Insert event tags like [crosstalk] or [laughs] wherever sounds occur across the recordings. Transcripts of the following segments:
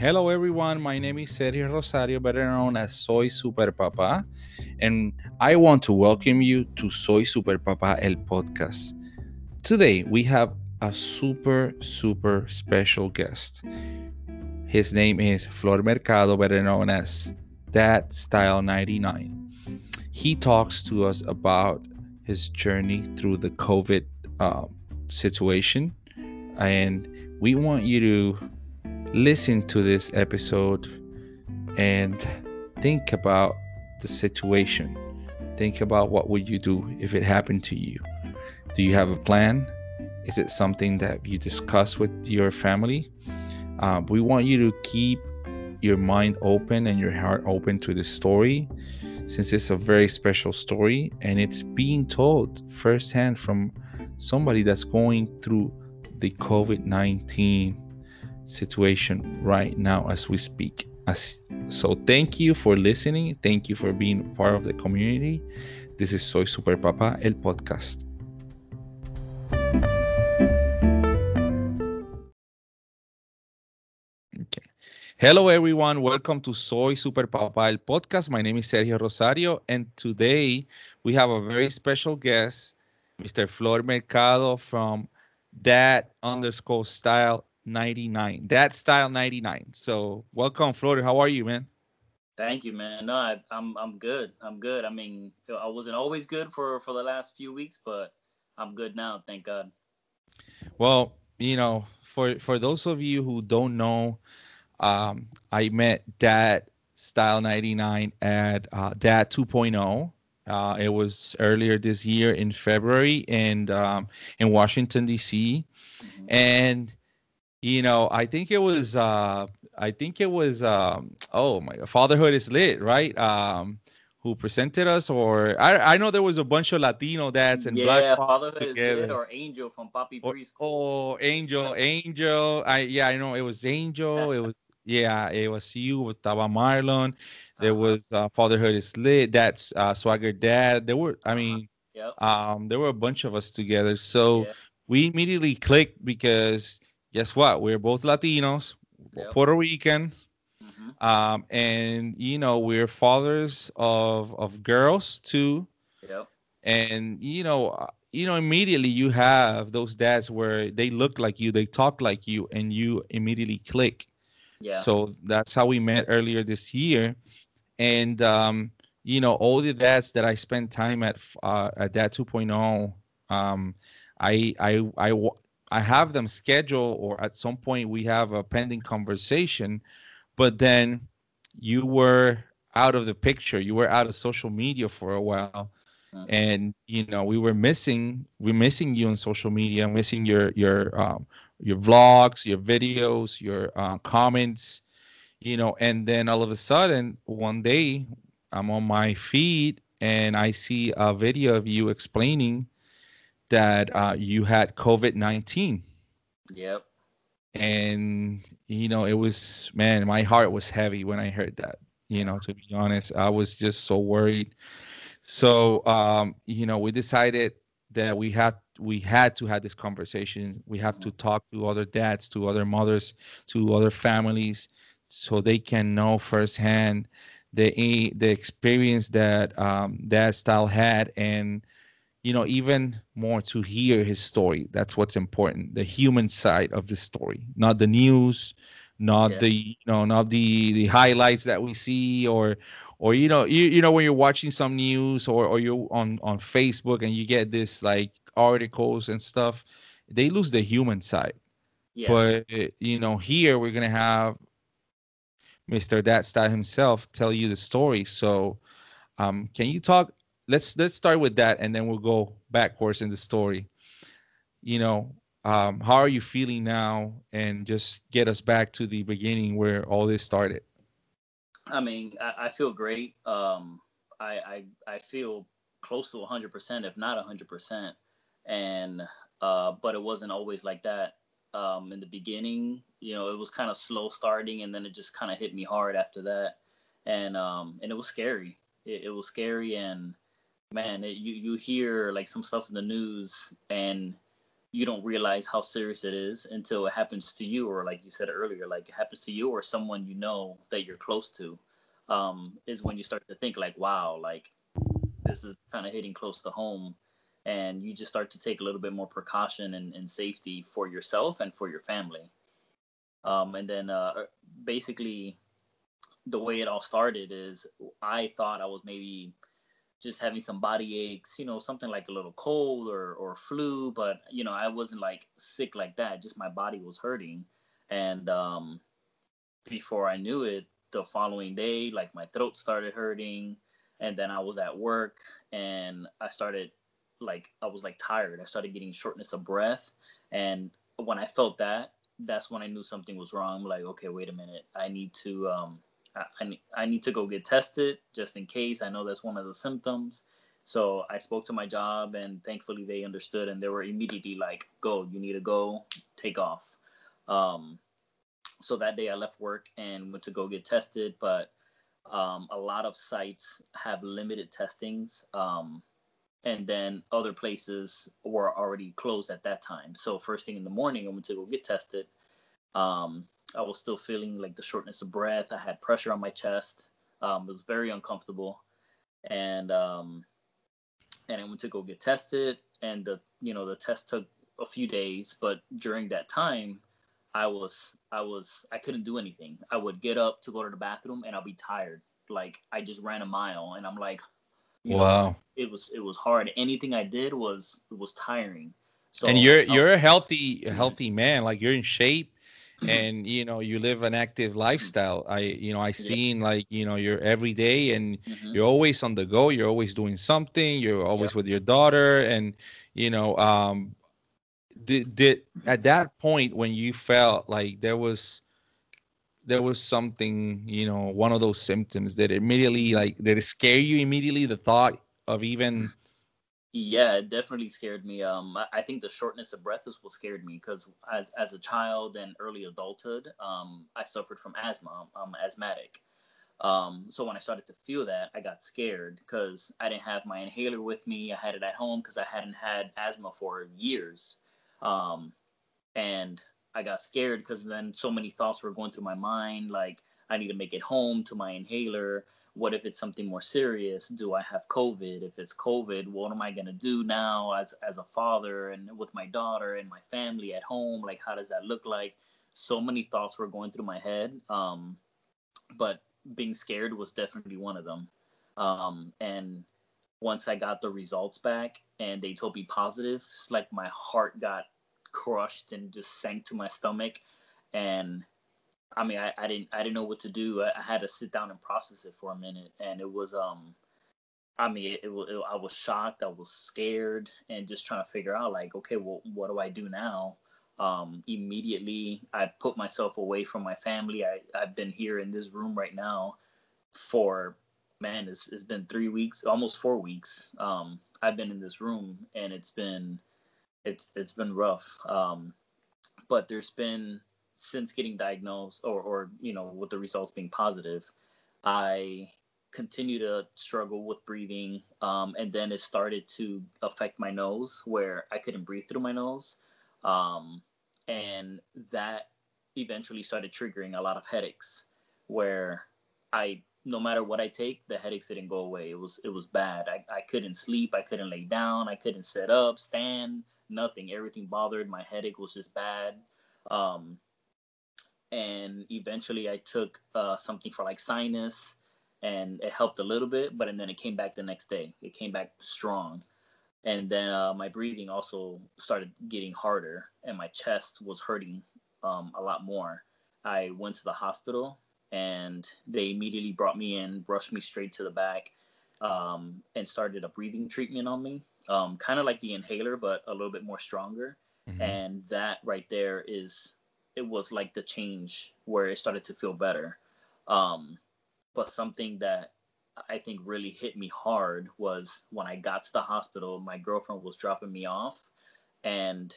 Hello, everyone. My name is Sergio Rosario, better known as Soy Super Papa, and I want to welcome you to Soy Super Papa El podcast. Today, we have a super, super special guest. His name is Flor Mercado, better known as Dad Style 99. He talks to us about his journey through the COVID uh, situation, and we want you to listen to this episode and think about the situation. Think about what would you do if it happened to you. Do you have a plan? Is it something that you discuss with your family? Uh, we want you to keep your mind open and your heart open to the story since it's a very special story and it's being told firsthand from somebody that's going through the COVID 19 situation right now as we speak. As, so thank you for listening. Thank you for being part of the community. This is Soy Super Papa, el podcast. Okay. Hello, everyone. Welcome to Soy Super Papa, el podcast. My name is Sergio Rosario, and today we have a very special guest, Mr. Flor Mercado from Dad underscore Style 99. Dad Style 99. So welcome, Flor. How are you, man? Thank you, man. No, I, I'm I'm good. I'm good. I mean, I wasn't always good for for the last few weeks, but I'm good now. Thank God. Well, you know, for for those of you who don't know, um, I met Dad Style 99 at uh, Dad 2.0. Uh, it was earlier this year in February and um, in Washington D.C. Mm-hmm. And you know, I think it was uh I think it was um oh my fatherhood is lit, right? Um who presented us or I I know there was a bunch of Latino dads and yeah, black fatherhood together. is lit or Angel from Papi Preschool. Oh, Angel, Angel. I yeah, I know it was Angel. it was yeah, it was you with Taba Marlon. There uh-huh. was uh, Fatherhood is lit. That's uh, Swagger Dad. There were I uh-huh. mean yep. um there were a bunch of us together. So yeah. we immediately clicked because guess what? We're both Latinos, yep. Puerto Rican, mm-hmm. um, and you know we're fathers of of girls too. Yep. And you know, uh, you know, immediately you have those dads where they look like you, they talk like you, and you immediately click. Yeah. So that's how we met earlier this year, and um, you know, all the dads that I spent time at uh, at Dad 2.0, um, I I I I have them scheduled, or at some point we have a pending conversation, but then you were out of the picture. You were out of social media for a while, and you know we were missing. We're missing you on social media. Missing your your um, your vlogs, your videos, your uh, comments. You know, and then all of a sudden, one day, I'm on my feed and I see a video of you explaining that uh, you had COVID 19. Yep. And, you know, it was, man, my heart was heavy when I heard that. You know, to be honest, I was just so worried. So, um, you know, we decided that we had we had to have this conversation. We have to talk to other dads, to other mothers, to other families, so they can know firsthand the the experience that um, Dad Style had and you know even more to hear his story that's what's important the human side of the story not the news not yeah. the you know not the the highlights that we see or or you know you, you know when you're watching some news or or you're on on facebook and you get this like articles and stuff they lose the human side yeah. but you know here we're gonna have mr dad style himself tell you the story so um can you talk let's let's start with that and then we'll go backwards in the story. You know um, how are you feeling now? And just get us back to the beginning where all this started. I mean i, I feel great. Um, I, I i feel close to 100% if not 100% and uh, but it wasn't always like that um, in the beginning. You know it was kind of slow starting and then it just kind of hit me hard after that. And um, and it was scary. It, it was scary and man, it, you you hear like some stuff in the news, and you don't realize how serious it is until it happens to you, or like you said earlier, like it happens to you or someone you know that you're close to. Um, is when you start to think like, wow, like this is kind of hitting close to home, and you just start to take a little bit more precaution and, and safety for yourself and for your family. Um, and then uh, basically, the way it all started is I thought I was maybe just having some body aches, you know, something like a little cold or, or flu, but you know, I wasn't like sick like that. Just my body was hurting. And um, before I knew it, the following day, like my throat started hurting. And then I was at work and I started like, I was like tired. I started getting shortness of breath. And when I felt that, that's when I knew something was wrong. I'm like, okay, wait a minute. I need to, um, I, I need to go get tested just in case. I know that's one of the symptoms. So I spoke to my job, and thankfully they understood, and they were immediately like, "Go, you need to go, take off." Um, so that day I left work and went to go get tested, but um, a lot of sites have limited testings, um, and then other places were already closed at that time. So first thing in the morning, I went to go get tested. Um, I was still feeling like the shortness of breath. I had pressure on my chest. Um, it was very uncomfortable, and um, and I went to go get tested. And the you know the test took a few days, but during that time, I was I was I couldn't do anything. I would get up to go to the bathroom, and I'll be tired. Like I just ran a mile, and I'm like, wow, know, it was it was hard. Anything I did was was tiring. So, and you're you're a healthy healthy man. Like you're in shape and you know you live an active lifestyle i you know i seen yeah. like you know you're every day and mm-hmm. you're always on the go you're always doing something you're always with your daughter and you know um did, did at that point when you felt like there was there was something you know one of those symptoms that immediately like that scare you immediately the thought of even yeah, it definitely scared me. Um, I think the shortness of breath is what scared me because as as a child and early adulthood, um, I suffered from asthma. I'm asthmatic. Um, so when I started to feel that, I got scared because I didn't have my inhaler with me. I had it at home because I hadn't had asthma for years. Um, and I got scared because then so many thoughts were going through my mind, like I need to make it home to my inhaler what if it's something more serious? Do i have covid? If it's covid what am i going to do now as as a father and with my daughter and my family at home? Like how does that look like? So many thoughts were going through my head um, but being scared was definitely one of them. Um, and once i got the results back and they told me positive it's like my heart got crushed and just sank to my stomach. And I mean, I, I didn't I didn't know what to do. I, I, had to sit down and process it for a minute, and it was um, I mean, it, it, it, I was shocked, I was scared, and just trying to figure out like, okay, well, what do I do now? Um, immediately, I put myself away from my family. I I've been here in this room right now for man, it's, it's been three weeks, almost four weeks. Um, I've been in this room, and it's been it's it's been rough. Um, but there's been since getting diagnosed or, or you know with the results being positive i continue to struggle with breathing um, and then it started to affect my nose where i couldn't breathe through my nose um, and that eventually started triggering a lot of headaches where i no matter what i take the headaches didn't go away. It was it was bad. I, I couldn't sleep. I couldn't lay down. I couldn't sit up stand nothing. Everything bothered. My headache was just bad. Um, and eventually I took uh, something for like sinus, and it helped a little bit, but and then it came back the next day. It came back strong, and then uh, my breathing also started getting harder, and my chest was hurting um, a lot more. I went to the hospital, and they immediately brought me in, brushed me straight to the back, um, and started a breathing treatment on me, um, kind of like the inhaler, but a little bit more stronger. Mm-hmm. And that right there is it was like the change where it started to feel better. Um, but something that I think really hit me hard was when I got to the hospital, my girlfriend was dropping me off and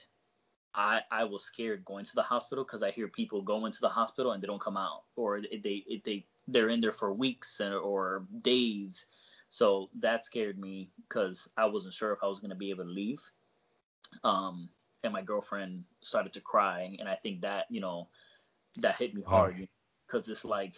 I, I was scared going to the hospital because I hear people go into the hospital and they don't come out or they, they, they're in there for weeks and, or days. So that scared me because I wasn't sure if I was going to be able to leave. Um, and my girlfriend started to cry, and I think that you know that hit me hard because it's like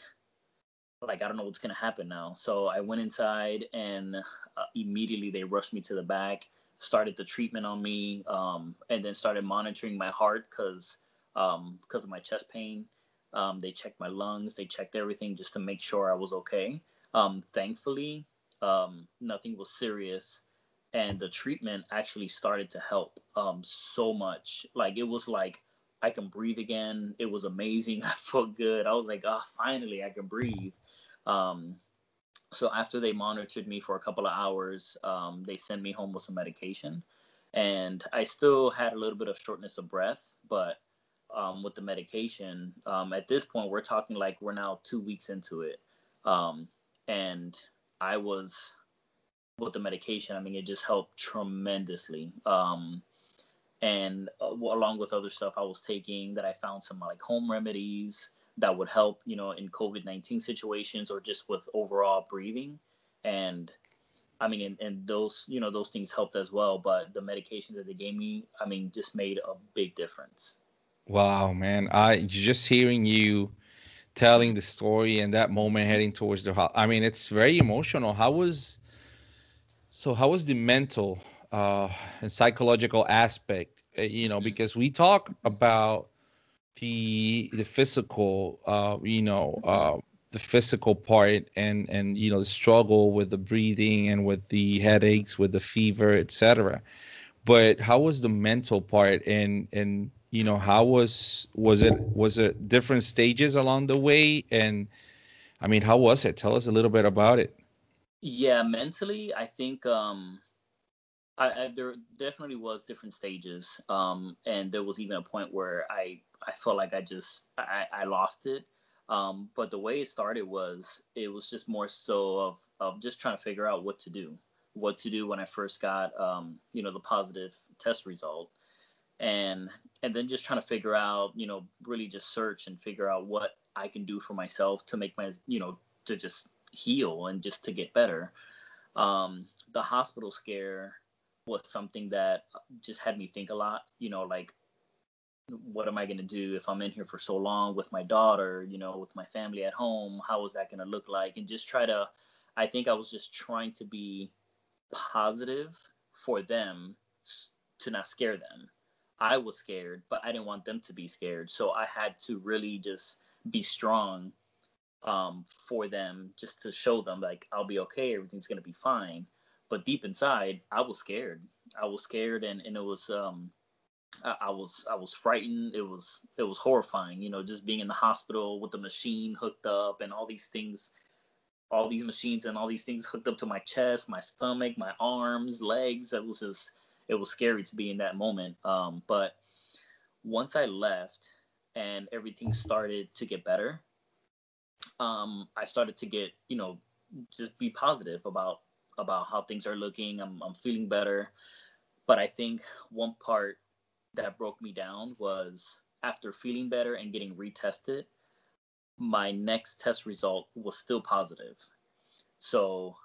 like I don't know what's gonna happen now. So I went inside, and uh, immediately they rushed me to the back, started the treatment on me, um, and then started monitoring my heart because um, because of my chest pain. Um, they checked my lungs, they checked everything just to make sure I was okay. Um, thankfully, um, nothing was serious, and the treatment actually started to help um, so much. Like it was like I can breathe again. It was amazing. [laughs] I felt good. I was like, oh, finally I can breathe. Um, so after they monitored me for a couple of hours, um, they sent me home with some medication, and I still had a little bit of shortness of breath, but um, with the medication, um, at this point we're talking like we're now two weeks into it, um, and I was with the medication. I mean, it just helped tremendously. Um, and uh, along with other stuff I was taking, that I found some like home remedies that would help, you know, in COVID 19 situations or just with overall breathing. And I mean, and, and, those, you know, those things helped as well. But the medication that they gave me, I mean, just made a big difference. Wow, man. I just hearing you telling the story and that moment heading towards the, I mean, it's very emotional. How was, so how was the mental uh, and psychological aspect? Uh, you know, because we talk about the the physical uh you know uh the physical part and and you know the struggle with the breathing and with the headaches with the fever etc but how was the mental part and and you know how was was it was it different stages along the way? And i mean how was it? Tell us a little bit about it yeah mentally i think um I, I, there definitely was different stages, um, and there was even a point where I I felt like I just I, I lost it. Um, but the way it started was it was just more so of of just trying to figure out what to do, what to do when I first got um, you know the positive test result, and and then just trying to figure out you know really just search and figure out what I can do for myself to make my you know to just heal and just to get better. Um, the hospital scare was something that just had me think a lot. You know, like what am I going to do if I'm in here for so long with my daughter, you know, with my family at home? How is that going to look like? And just try to, I think I was just trying to be positive for them to not scare them. I was scared, but I didn't want them to be scared. So I had to really just be strong um, for them, just to show them, like, I'll be okay, everything's to be fine but deep inside, I was scared. I was scared, and and it was um, I, I, was I was frightened. It was it was horrifying. You know, just being in the hospital with the machine hooked up and all these things, all these machines and all these things hooked up to my chest, my stomach, my arms, legs. It was just it was scary to be in that moment. Um, but once I left and everything started to get better, um, I started to get you know just be positive about about how things are looking. I'm, I'm feeling better. But I think one part that broke me down was after feeling better and getting retested, my next test result was still positive. So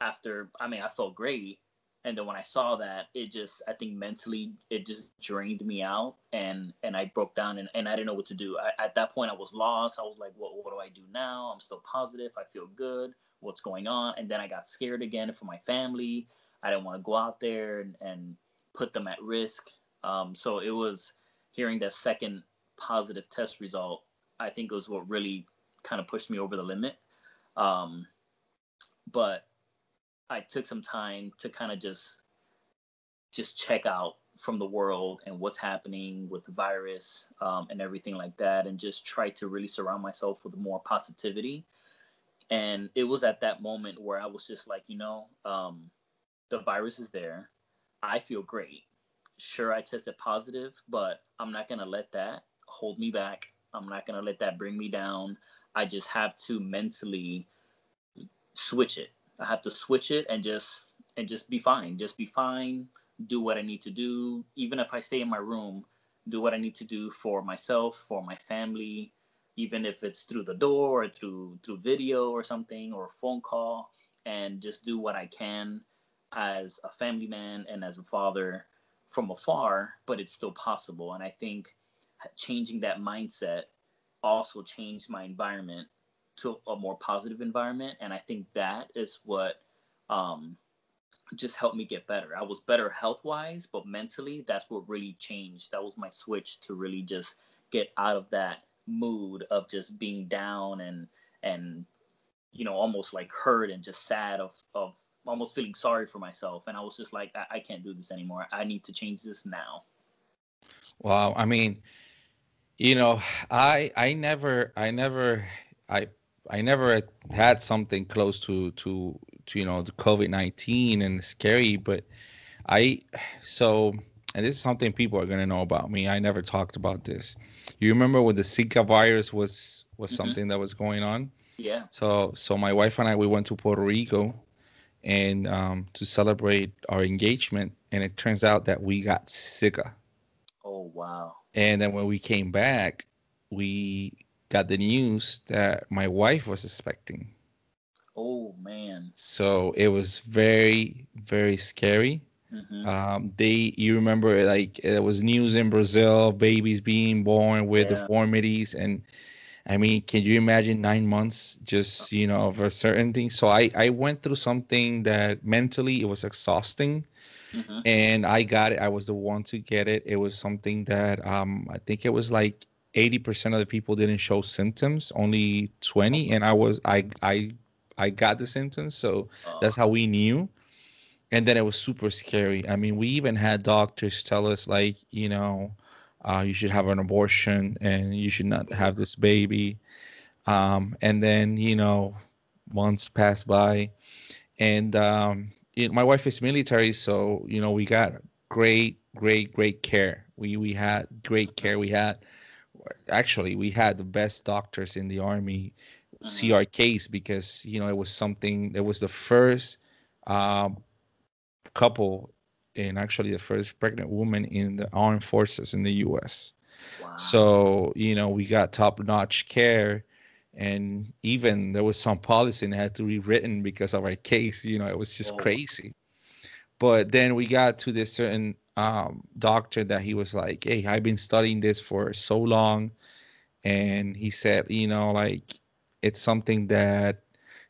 after, I mean, I felt great. And then when I saw that, it just, I think mentally, it just drained me out and, and I broke down and, and I didn't know what to do. I, at that point, I was lost. I was like, what, what do I do now? I'm still positive. I feel good what's going on. And then I got scared again for my family. I didn't want to go out there and, and put them at risk. Um, so it was hearing that second positive test result, I think was what really kind of pushed me over the limit. Um, but I took some time to kind of just just check out from the world and what's happening with the virus um, and everything like that, and just try to really surround myself with more positivity and it was at that moment where I was just like, you know, um, the virus is there. I feel great. Sure, I tested positive, but I'm not going to let that hold me back. I'm not going to let that bring me down. I just have to mentally switch it. I have to switch it and just and just be fine. Just be fine. Do what I need to do. Even if I stay in my room, do what I need to do for myself, for my family, even if it's through the door or through through video or something or a phone call and just do what I can as a family man and as a father from afar, but it's still possible. And I think changing that mindset also changed my environment to a more positive environment. And I think that is what um, just helped me get better. I was better health wise, but mentally, that's what really changed. That was my switch to really just get out of that mood of just being down and and you know almost like hurt and just sad of of almost feeling sorry for myself and i was just like I, I, can't do this anymore i need to change this now wow i mean you know i i never i never i i never had something close to to to you know the covid-19 and scary but i so and this is something people are going to know about me. I never talked about this. You remember when the zika virus was was mm-hmm. something that was going on? Yeah. So so my wife and i we went to puerto rico and um, to celebrate our engagement and it turns out that we got zika. Oh wow. And then when we came back, we got the news that my wife was expecting. Oh man! So it was very, very scary. Mm-hmm. Um, they, you remember, like it was news in Brazil, babies being born with yeah. deformities, and I mean, can you imagine nine months just you know of a certain thing? So I, I went through something that mentally it was exhausting mm-hmm. and I got it. I was the one to get it. It was something that um, I think it was like 80% of the people didn't show symptoms, only 20, and I was I I I got the symptoms, so uh. that's how we knew. And then it was super scary. I mean, we even had doctors tell us like, you know, uh, you should have an abortion and you should not have this baby. Um, and then you know, months passed by, and um, know, my wife is military, so you know we got great, great, great care. We we had great care. We had actually we had the best doctors in the army see mm-hmm. our case because you know it was something. It was the first um, couple and actually the first pregnant woman in the armed forces in the U.S. Wow. So you know we got top notch care and even there was some policy that had to be written because of our case you know it was just oh. crazy but then we got to this certain um, doctor that he was like hey i've been studying this for so long and he said you know like it's something that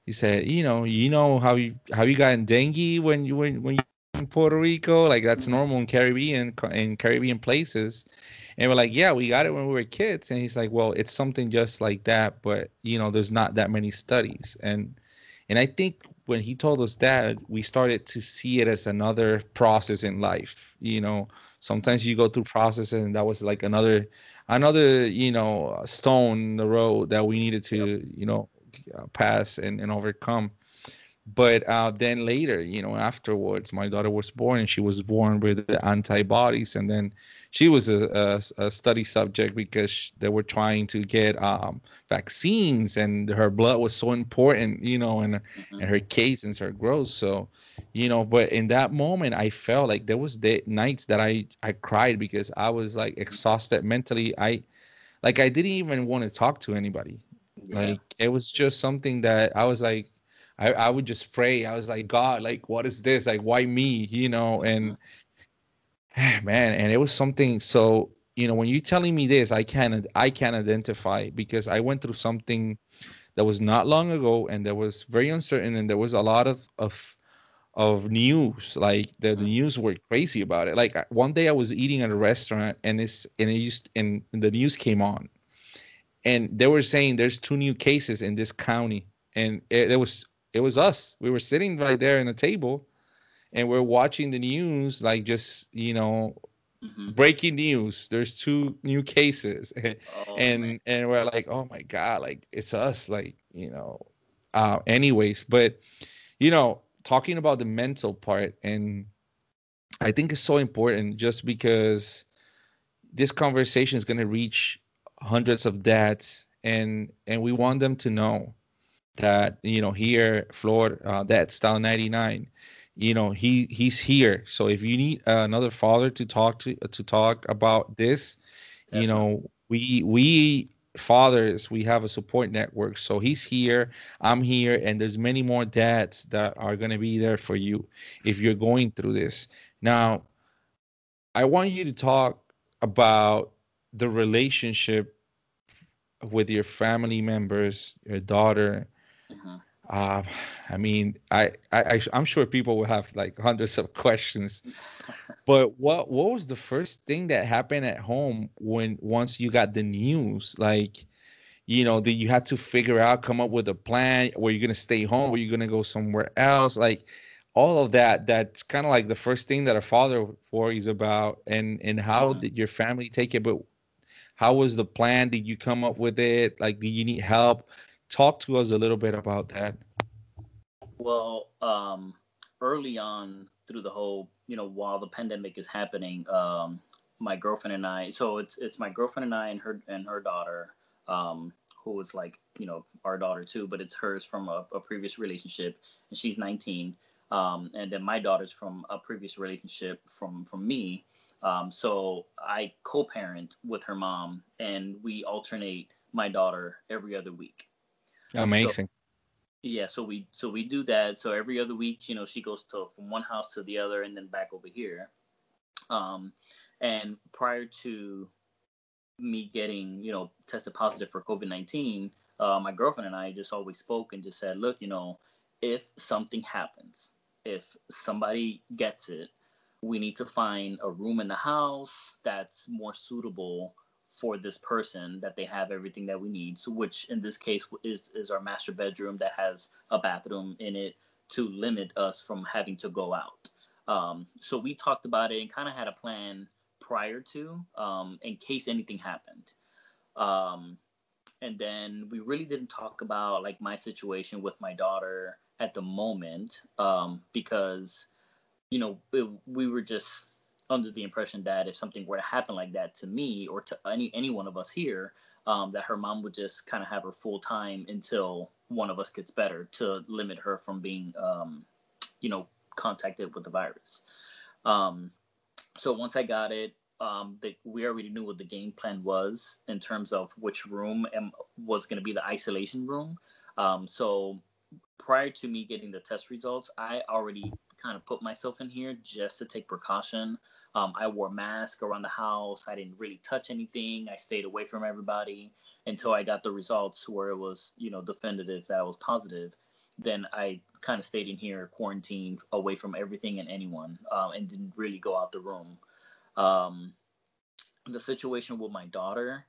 he said you know you know how you how you got in dengue when you when, when you in puerto rico like that's mm-hmm. normal in caribbean in caribbean places and we're like, yeah, we got it when we were kids. And he's like, well, it's something just like that, but you know, there's not that many studies. And and I think when he told us that, we started to see it as another process in life. You know, sometimes you go through processes, and that was like another another you know stone in the road that we needed to yep. you know uh, pass and, and overcome but uh, then later you know afterwards my daughter was born and she was born with the antibodies and then she was a, a, a study subject because they were trying to get um, vaccines and her blood was so important you know and, mm-hmm. and her case and her growth so you know but in that moment i felt like there was the nights that i i cried because i was like exhausted mentally i like i didn't even want to talk to anybody yeah. like it was just something that i was like I, I would just pray. I was like, God, like, what is this? Like, why me? You know, and [sighs] man, and it was something. So, you know, when you're telling me this, I can't, I can't identify because I went through something that was not long ago, and that was very uncertain, and there was a lot of of of news. Like the, the mm-hmm. news were crazy about it. Like one day I was eating at a restaurant, and it's and it used and the news came on, and they were saying there's two new cases in this county, and it, it was it was us. We were sitting right there in a table and we're watching the news, like just, you know, mm-hmm. breaking news. There's two new cases. [laughs] Oh, and man. and we're like, oh my God, like it's us, like, you know. Uh anyways, but you know, talking about the mental part and I think it's so important just because this conversation is gonna reach hundreds of dads and and we want them to know that you know here Florida uh, Dad Style 99 you know he he's here so if you need uh, another father to talk to to talk about this Definitely. you know we we fathers we have a support network so he's here i'm here and there's many more dads that are going to be there for you if you're going through this now I want you to talk about the relationship with your family members, your daughter. Mm-hmm. Uh, I mean, I, I, I'm sure people will have like hundreds of [laughs] questions, but what, what was the first thing that happened at home when once you got the news? Like, you know, that you had to figure out, come up with a plan. Were you gonna stay home? Were you gonna go somewhere else? Like, all of that. That's kind of like the first thing that a father worries about, and and how mm-hmm. did your family take it? But how was the plan? Did you come up with it? Like, do you need help? Talk to us a little bit about that. Well, um, early on through the whole, you know, while the pandemic is happening, um, my girlfriend and I. So it's it's my girlfriend and I and her and her daughter, um, who was like, you know, our daughter too, but it's hers from a, a previous relationship, and she's 19. Um, and then my daughter's from a previous relationship from from me, um, so I co-parent with her mom, and we alternate my daughter every other week. Amazing. So, yeah, so we so we do that. So every other week, you know, she goes to from one house to the other, and then back over here. Um, and prior to me getting, you know, tested positive for COVID nineteen, uh, my girlfriend and I just always spoke and just said, look, you know, if something happens, if somebody gets it, we need to find a room in the house that's more suitable for this person that they have everything that we need. So which in this case is is our master bedroom that has a bathroom in it to limit us from having to go out. Um, so we talked about it and kind of had a plan prior to um, in case anything happened. Um, and then we really didn't talk about like my situation with my daughter at the moment um, because you know, it, we were just under the impression that if something were to happen like that to me or to any any one of us here, um, that her mom would just kind of have her full time until one of us gets better to limit her from being, um, you know, contacted with the virus. Um, so once I got it, um, the, we already knew what the game plan was in terms of which room and was going to be the isolation room. Um, so prior to me getting the test results, I already kind of put myself in here just to take precaution. Um, I wore a mask around the house. I didn't really touch anything. I stayed away from everybody until I got the results where it was, you know, definitive that I was positive. Then I kind of stayed in here, quarantined, away from everything and anyone, um, and didn't really go out the room. Um, the situation with my daughter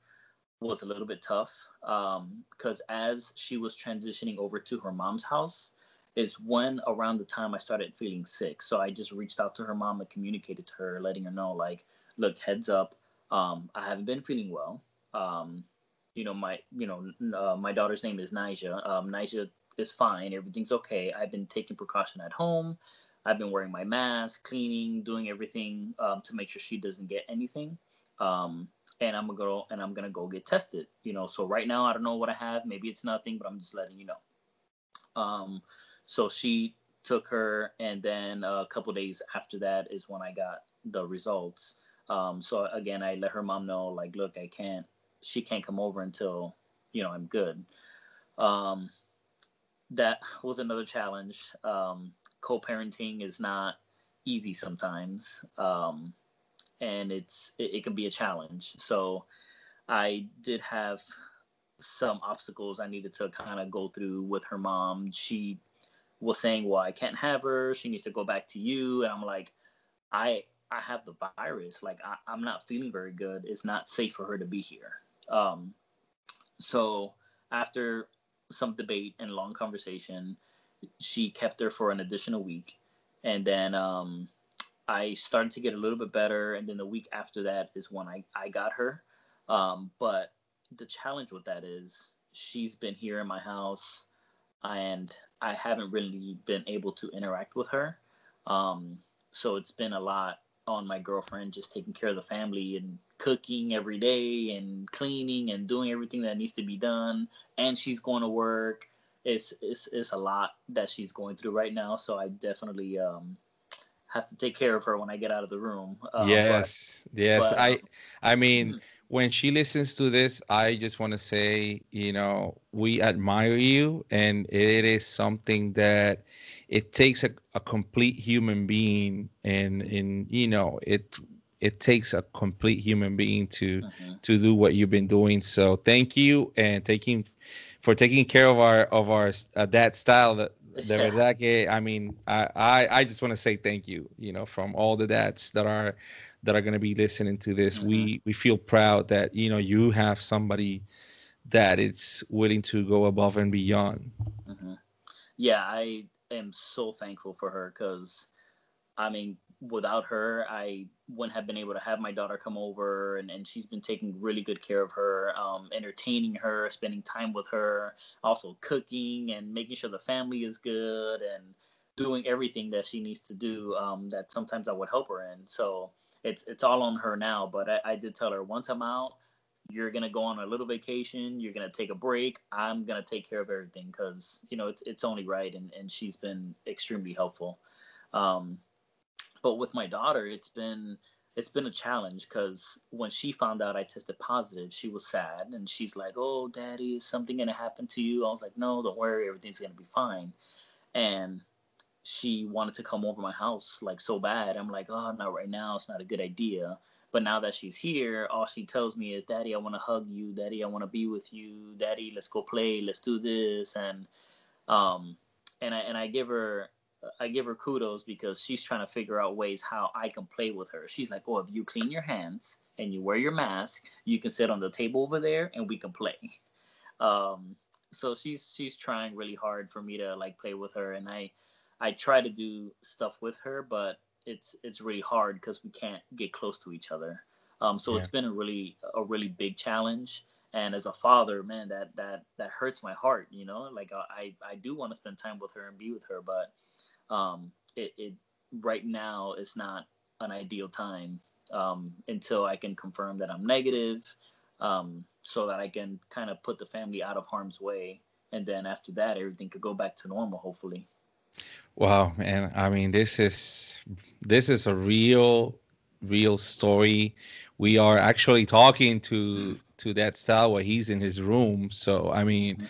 was a little bit tough because um, as she was transitioning over to her mom's house, is when around the time I started feeling sick. So I just reached out to her mom and communicated to her, letting her know, like, look, heads up, um, I haven't been feeling well. Um, you know, my, you know, uh, my daughter's name is Nija. Um, Nija is fine. Everything's okay. I've been taking precaution at home. I've been wearing my mask, cleaning, doing everything um, to make sure she doesn't get anything. Um, and I'm gonna go and I'm gonna go get tested. You know, so right now I don't know what I have. Maybe it's nothing, but I'm just letting you know. Um, so she took her, and then a couple days after that is when I got the results. Um, so again, I let her mom know, like, look, I can't, she can't come over until, you know, I'm good. Um, that was another challenge. Um, co-parenting is not easy sometimes. Um, and it's, it, it can be a challenge. So I did have some obstacles I needed to kind of go through with her mom. She was saying, "Well, I can't have her. She needs to go back to you." And I'm like, "I I have the virus. Like I, am not feeling very good. It's not safe for her to be here." Um, so after some debate and long conversation, she kept her for an additional week, and then um, I started to get a little bit better. And then the week after that is when I I got her. Um, but the challenge with that is she's been here in my house and I haven't really been able to interact with her. Um, so it's been a lot on my girlfriend just taking care of the family and cooking every day and cleaning and doing everything that needs to be done. And she's going to work. It's it's it's a lot that she's going through right now. So I definitely um, have to take care of her when I get out of the room. Uh, yes, but, yes. But, I I mean. When she listens to this, I just want to say, you know, we admire you, and it is something that it takes a, a complete human being, and and you know, it it takes a complete human being to mm-hmm. to do what you've been doing. So thank you and taking for taking care of our of our uh, Dad Style that de verdad que I mean I I, I just want to say thank you you know from all the dads that are that are going to be listening to this mm-hmm. we we feel proud that you know you have somebody that it's willing to go above and beyond mm-hmm. yeah I am so thankful for her because I mean without her, I wouldn't have been able to have my daughter come over, and, and she's been taking really good care of her, um, entertaining her, spending time with her, also cooking and making sure the family is good, and doing everything that she needs to do um, that sometimes I would help her in. So it's it's all on her now. But I, I did tell her once I'm out, you're gonna go on a little vacation, you're gonna take a break. I'm gonna take care of everything because you know it's it's only right, and and she's been extremely helpful. Um, but with my daughter, it's been it's been a challenge because when she found out I tested positive, she was sad and she's like, "Oh, daddy, is something gonna happen to you?" I was like, "No, don't worry, everything's gonna be fine." And she wanted to come over my house like so bad. I'm like, "Oh, not right now. It's not a good idea." But now that she's here, all she tells me is, "Daddy, I want to hug you. Daddy, I want to be with you. Daddy, let's go play. Let's do this." And um, and I and I give her I give her kudos because she's trying to figure out ways how I can play with her. She's like, "Oh, if you clean your hands and you wear your mask, you can sit on the table over there and we can play." [laughs] Um, so she's she's trying really hard for me to like play with her, and I I try to do stuff with her, but it's it's really hard because we can't get close to each other. Um, so yeah. it's been a really a really big challenge. And as a father, man, that that that hurts my heart. You know, like I I do want to spend time with her and be with her, but um, it, it right now is not an ideal time um, until I can confirm that I'm negative, um, so that I can kind of put the family out of harm's way, and then after that, everything could go back to normal, hopefully. Wow, man! I mean, this is this is a real, real story. We are actually talking to to Dad Style while he's in his room. So I mean. Mm-hmm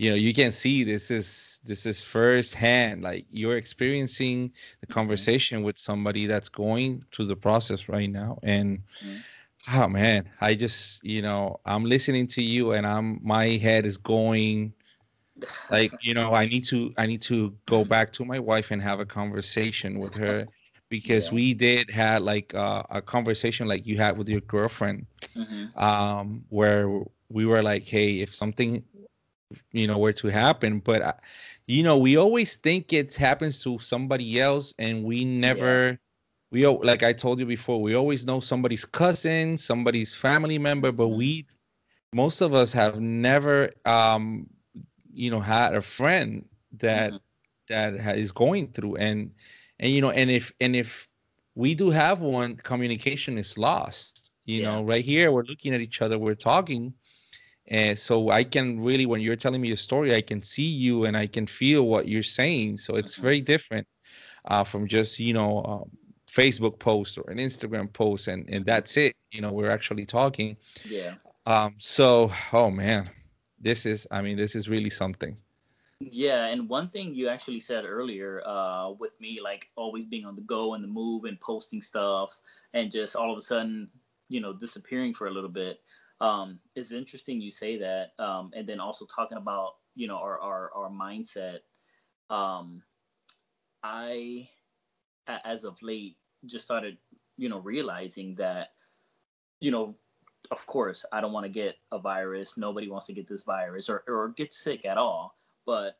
you know you can see this is this is firsthand like you're experiencing the mm-hmm. conversation mm-hmm. with somebody that's going through the process right now and mm-hmm. oh man i just you know i'm listening to you and i'm my head is going like you know i need to i need to go back to my wife and have a conversation with her because yeah. we did had like uh, a conversation like you had with your girlfriend mm-hmm. um where we were like hey if something you know were to happen but uh, you know we always think it happens to somebody else and we never yeah. we like i told you before we always know somebody's cousin somebody's family member but we most of us have never um you know had a friend that mm-hmm. that is going through and and you know and if and if we do have one communication is lost you yeah. know right here we're looking at each other we're talking and so i can really when you're telling me a story i can see you and i can feel what you're saying so it's mm-hmm. very different uh, from just you know um, facebook post or an instagram post and and that's it you know we're actually talking yeah um so oh man this is i mean this is really something yeah and one thing you actually said earlier uh with me like always being on the go and the move and posting stuff and just all of a sudden you know disappearing for a little bit um, it's interesting you say that, um, and then also talking about you know our our, our mindset. Um, I, as of late, just started you know realizing that you know of course i don't want to get a virus. Nobody wants to get this virus or, or get sick at all. But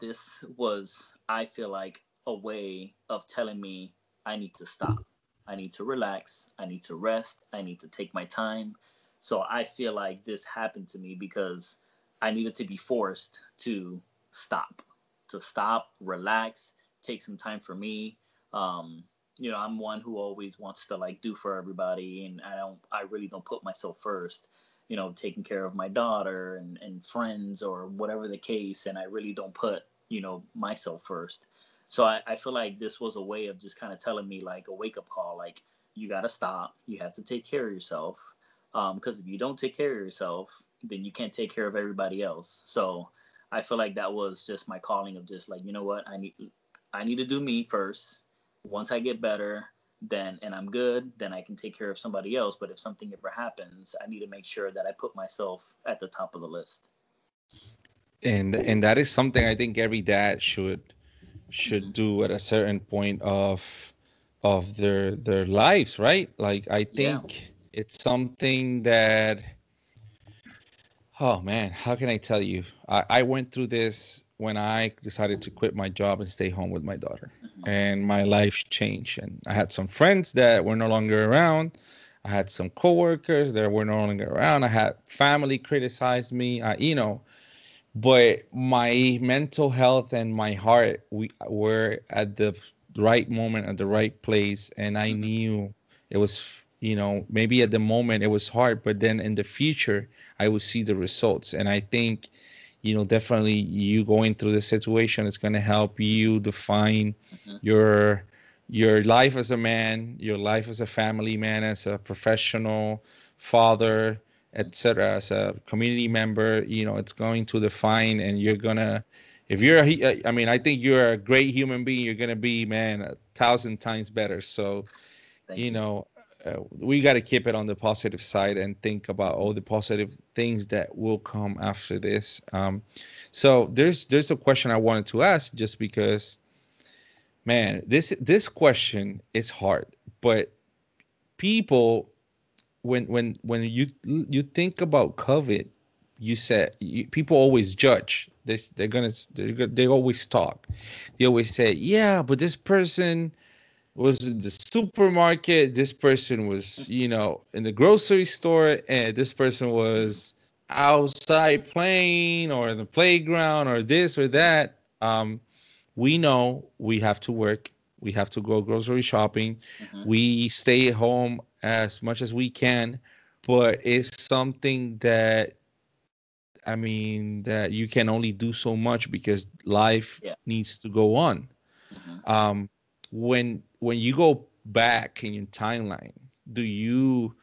this was i feel like a way of telling me i need to stop. I need to relax. I need to rest. I need to take my time. So I feel like this happened to me because I needed to be forced to stop, to stop, relax, take some time for me. Um, you know, I'm one who always wants to like do for everybody, and I don't, I really don't put myself first. You know, taking care of my daughter and, and friends or whatever the case, and I really don't put, you know, myself first. So I, I feel like this was a way of just kind of telling me like a wake up call, like you got to stop, you have to take care of yourself because um, if you don't take care of yourself, then you can't take care of everybody else. So I feel like that was just my calling of just like, you know what, I need I need to do me first. Once I get better, then and I'm good, then I can take care of somebody else. But if something ever happens, I need to make sure that I put myself at the top of the list. And and that is something I think every dad should should do at a certain point of of their their lives, right? Like I think yeah. it's something that oh man, how can I tell you? I, I went through this when I decided to quit my job and stay home with my daughter. Mm-hmm. And my life changed. And I had some friends that were no longer around. I had some coworkers that were no longer around. I had family criticize me. I, you know, but my mental health and my heart we were at the right moment at the right place and i mm-hmm. knew it was you know maybe at the moment it was hard but then in the future i would see the results and i think you know definitely you going through the situation is going to help you define mm-hmm. your your life as a man your life as a family man as a professional father etc as a community member you know it's going to define and you're gonna if you're a, i mean i think you're a great human being you're gonna be man a thousand times better so you, you know uh, we got to keep it on the positive side and think about all the positive things that will come after this um, so there's there's a question i wanted to ask just because man this this question is hard but people when when when you you think about COVID, you said you, people always judge. They they're gonna they're, they always talk. They always say, yeah, but this person was in the supermarket. This person was you know in the grocery store, and this person was outside playing or in the playground or this or that. Um, we know we have to work. We have to go grocery shopping. Mm-hmm. We stay at home as much as we can, but it's something that I mean that you can only do so much because life yeah. needs to go on. Mm-hmm. Um, when when you go back in your timeline, do you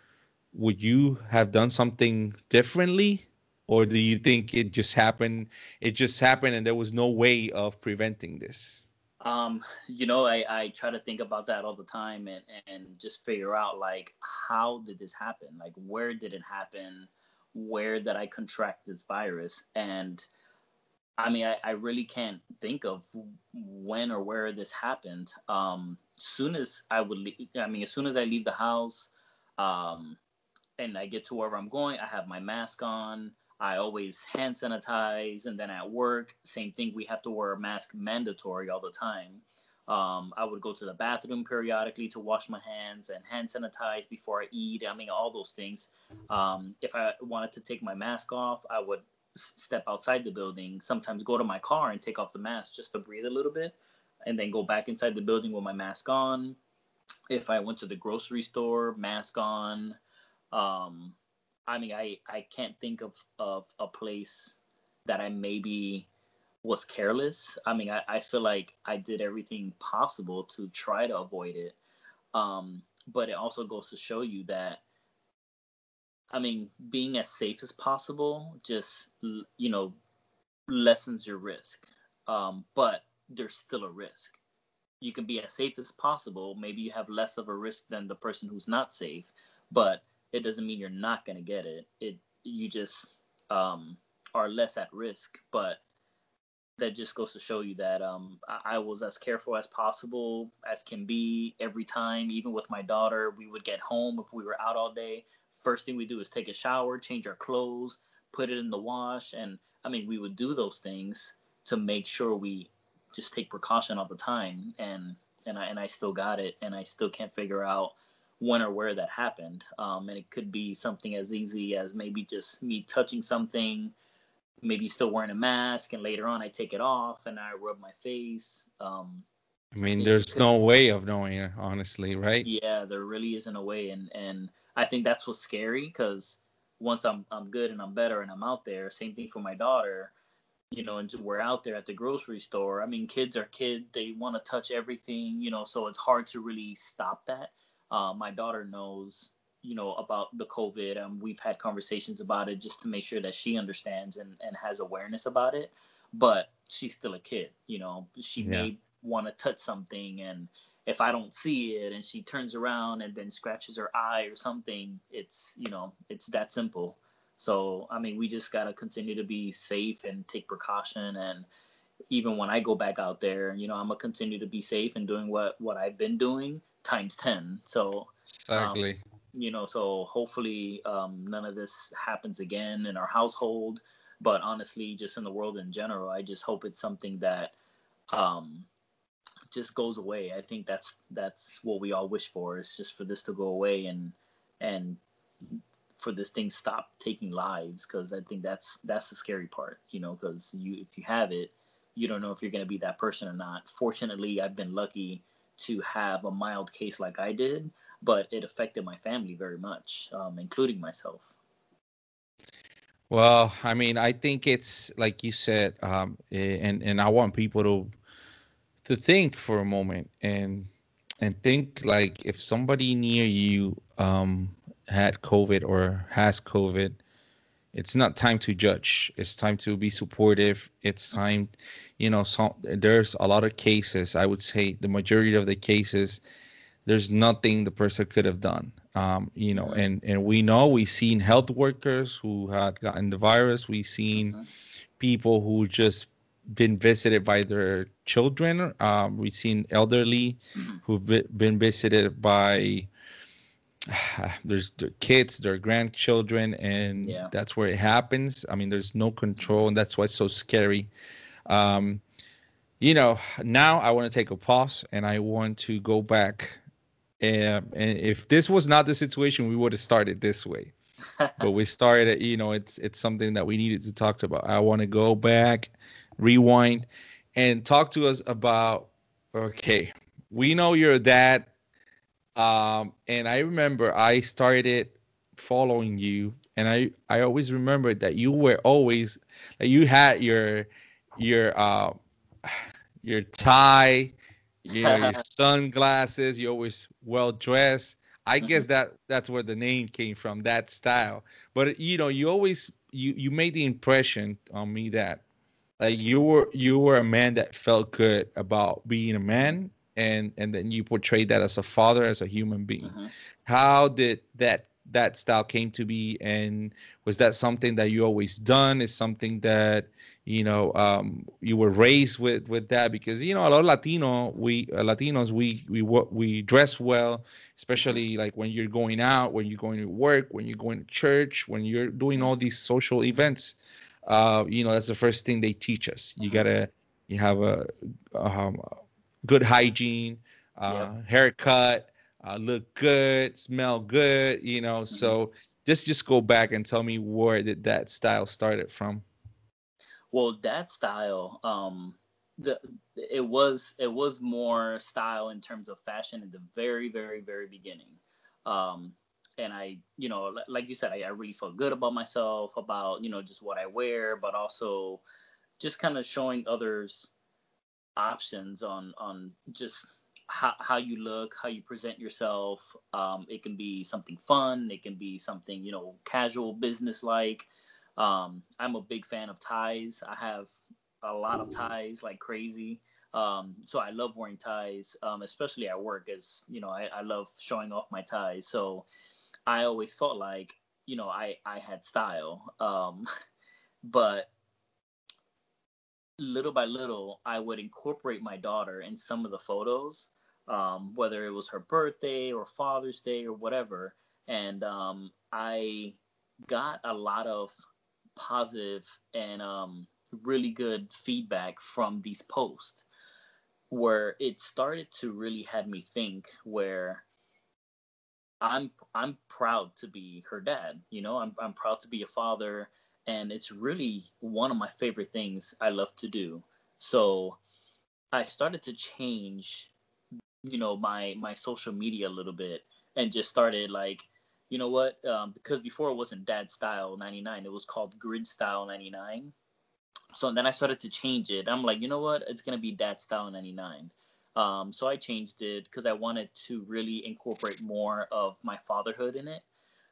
would you have done something differently, or do you think it just happened? It just happened, and there was no way of preventing this. Um, you know, I, I try to think about that all the time and, and just figure out like how did this happen? Like where did it happen? Where did I contract this virus? And I mean, I, I really can't think of when or where this happened. Um, soon as I would, leave, I mean, as soon as I leave the house, um, and I get to wherever I'm going, I have my mask on. I always hand sanitize, and then at work, same thing. We have to wear a mask mandatory all the time. Um, I would go to the bathroom periodically to wash my hands and hand sanitize before I eat. I mean, all those things. Um, if I wanted to take my mask off, I would step outside the building. Sometimes go to my car and take off the mask just to breathe a little bit, and then go back inside the building with my mask on. If I went to the grocery store, mask on. Um, I mean, I I can't think of of a place that I maybe was careless. I mean, I, I feel like I did everything possible to try to avoid it. Um, but it also goes to show you that, I mean, being as safe as possible just, you know, lessens your risk. Um, but there's still a risk. You can be as safe as possible. Maybe you have less of a risk than the person who's not safe, but it doesn't mean you're not going to get it. It you just um, are less at risk, but that just goes to show you that um, I, I was as careful as possible as can be every time. Even with my daughter, we would get home if we were out all day. First thing we do is take a shower, change our clothes, put it in the wash, and I mean we would do those things to make sure we just take precaution all the time. And and I and I still got it, and I still can't figure out when or where that happened. Um, and it could be something as easy as maybe just me touching something, maybe still wearing a mask, and later on I take it off and I rub my face. Um, I mean, there's could, no way of knowing it, honestly, right? Yeah, there really isn't a way, and and I think that's what's scary because once I'm I'm good and I'm better and I'm out there. Same thing for my daughter. You know, and we're out there at the grocery store. I mean, kids are kids; they want to touch everything. You know, so it's hard to really stop that uh, my daughter knows, you know, about the COVID, and we've had conversations about it just to make sure that she understands and, and has awareness about it. But she's still a kid, you know. She yeah. may want to touch something, and if I don't see it and she turns around and then scratches her eye or something, it's you know it's that simple. So I mean, we just gotta continue to be safe and take precaution. And even when I go back out there, you know, I'm gonna continue to be safe and doing what what I've been doing times ten. So exactly. Um, you know, so hopefully um, none of this happens again in our household. But honestly, just in the world in general, I just hope it's something that um, just goes away. I think that's that's what we all wish for is just for this to go away and and for this thing stop taking lives because I think that's that's the scary part, you know, because you if you have it, you don't know if you're gonna be that person or not. Fortunately, I've been lucky to have a mild case like I did, but it affected my family very much, um, including myself. Well, I mean, I think it's like you said, um, and and I want people to to think for a moment and and think like if somebody near you um, had COVID or has COVID, it's not time to judge. It's time to be supportive. It's time, you know, so, there's a lot of cases. I would say the majority of the cases, there's nothing the person could have done. Um, you know, and and we know we've seen health workers who had gotten the virus. We've seen mm-hmm. people who just been visited by their children. Um, we've seen elderly mm-hmm. who've been visited by [sighs] there's their kids, their grandchildren, and yeah. that's where it happens. I mean, there's no control, and that's why it's so scary. Um, you know, now I want to take a pause and I want to go back. and if this was not the situation, we would have started this way. [laughs] but we started, you know, it's it's something that we needed to talk about. I want to go back, rewind, and talk to us about. Okay, we know you're that um, and I remember I started following you, and I I always remember that you were always that you had your your uh [sighs] your tie, [laughs] you know, your sunglasses. You're always well dressed. I mm-hmm. guess that that's where the name came from, that style. But you know, you always you you made the impression on me that like you were you were a man that felt good about being a man and and then you portray that as a father as a human being. Mm-hmm. how did that that style came to be? And was that something that you always done? Is something that you know um, you were raised with with that? Because you know a lot of latino we uh, latinos we we we dress well especially like when you're going out when you're going to work when you're going to church when you're doing all these social events. Uh, you know that's the first thing they teach us. You mm-hmm. gotta you have a, um, good hygiene, uh, yep. haircut, uh, look good, smell good, you know. Mm-hmm. So just just go back and tell me where did that style started from? Well, that style, um, the it was it was more style in terms of fashion in the very very very beginning. Um, and I, you know, like you said, I, I really felt good about myself, about you know just what I wear, but also just kind of showing others options on on just how, how you look, how you present yourself. Um, it can be something fun. It can be something you know casual, business like. Um, I'm a big fan of ties. I have a lot of ties like crazy. Um, so I love wearing ties, um, especially at work, as you know, I, I love showing off my ties. So I always felt like you know I I had style. Um, [laughs] but little by little, I would incorporate my daughter in some of the photos, um, whether it was her birthday or Father's Day or whatever. And um, I got a lot of positive and um, really good feedback from these posts where it started to really had me think where I'm I'm proud to be her dad. You know, I'm I'm proud to be a father and it's really one of my favorite things I love to do. So I started to change, you know, my my social media a little bit, and just started like, you know what? Um, because before it wasn't Dad Style '99, it was called Grid Style '99. So then I started to change it. I'm like, you know what? It's gonna be Dad Style '99. Um, so I changed it because I wanted to really incorporate more of my fatherhood in it.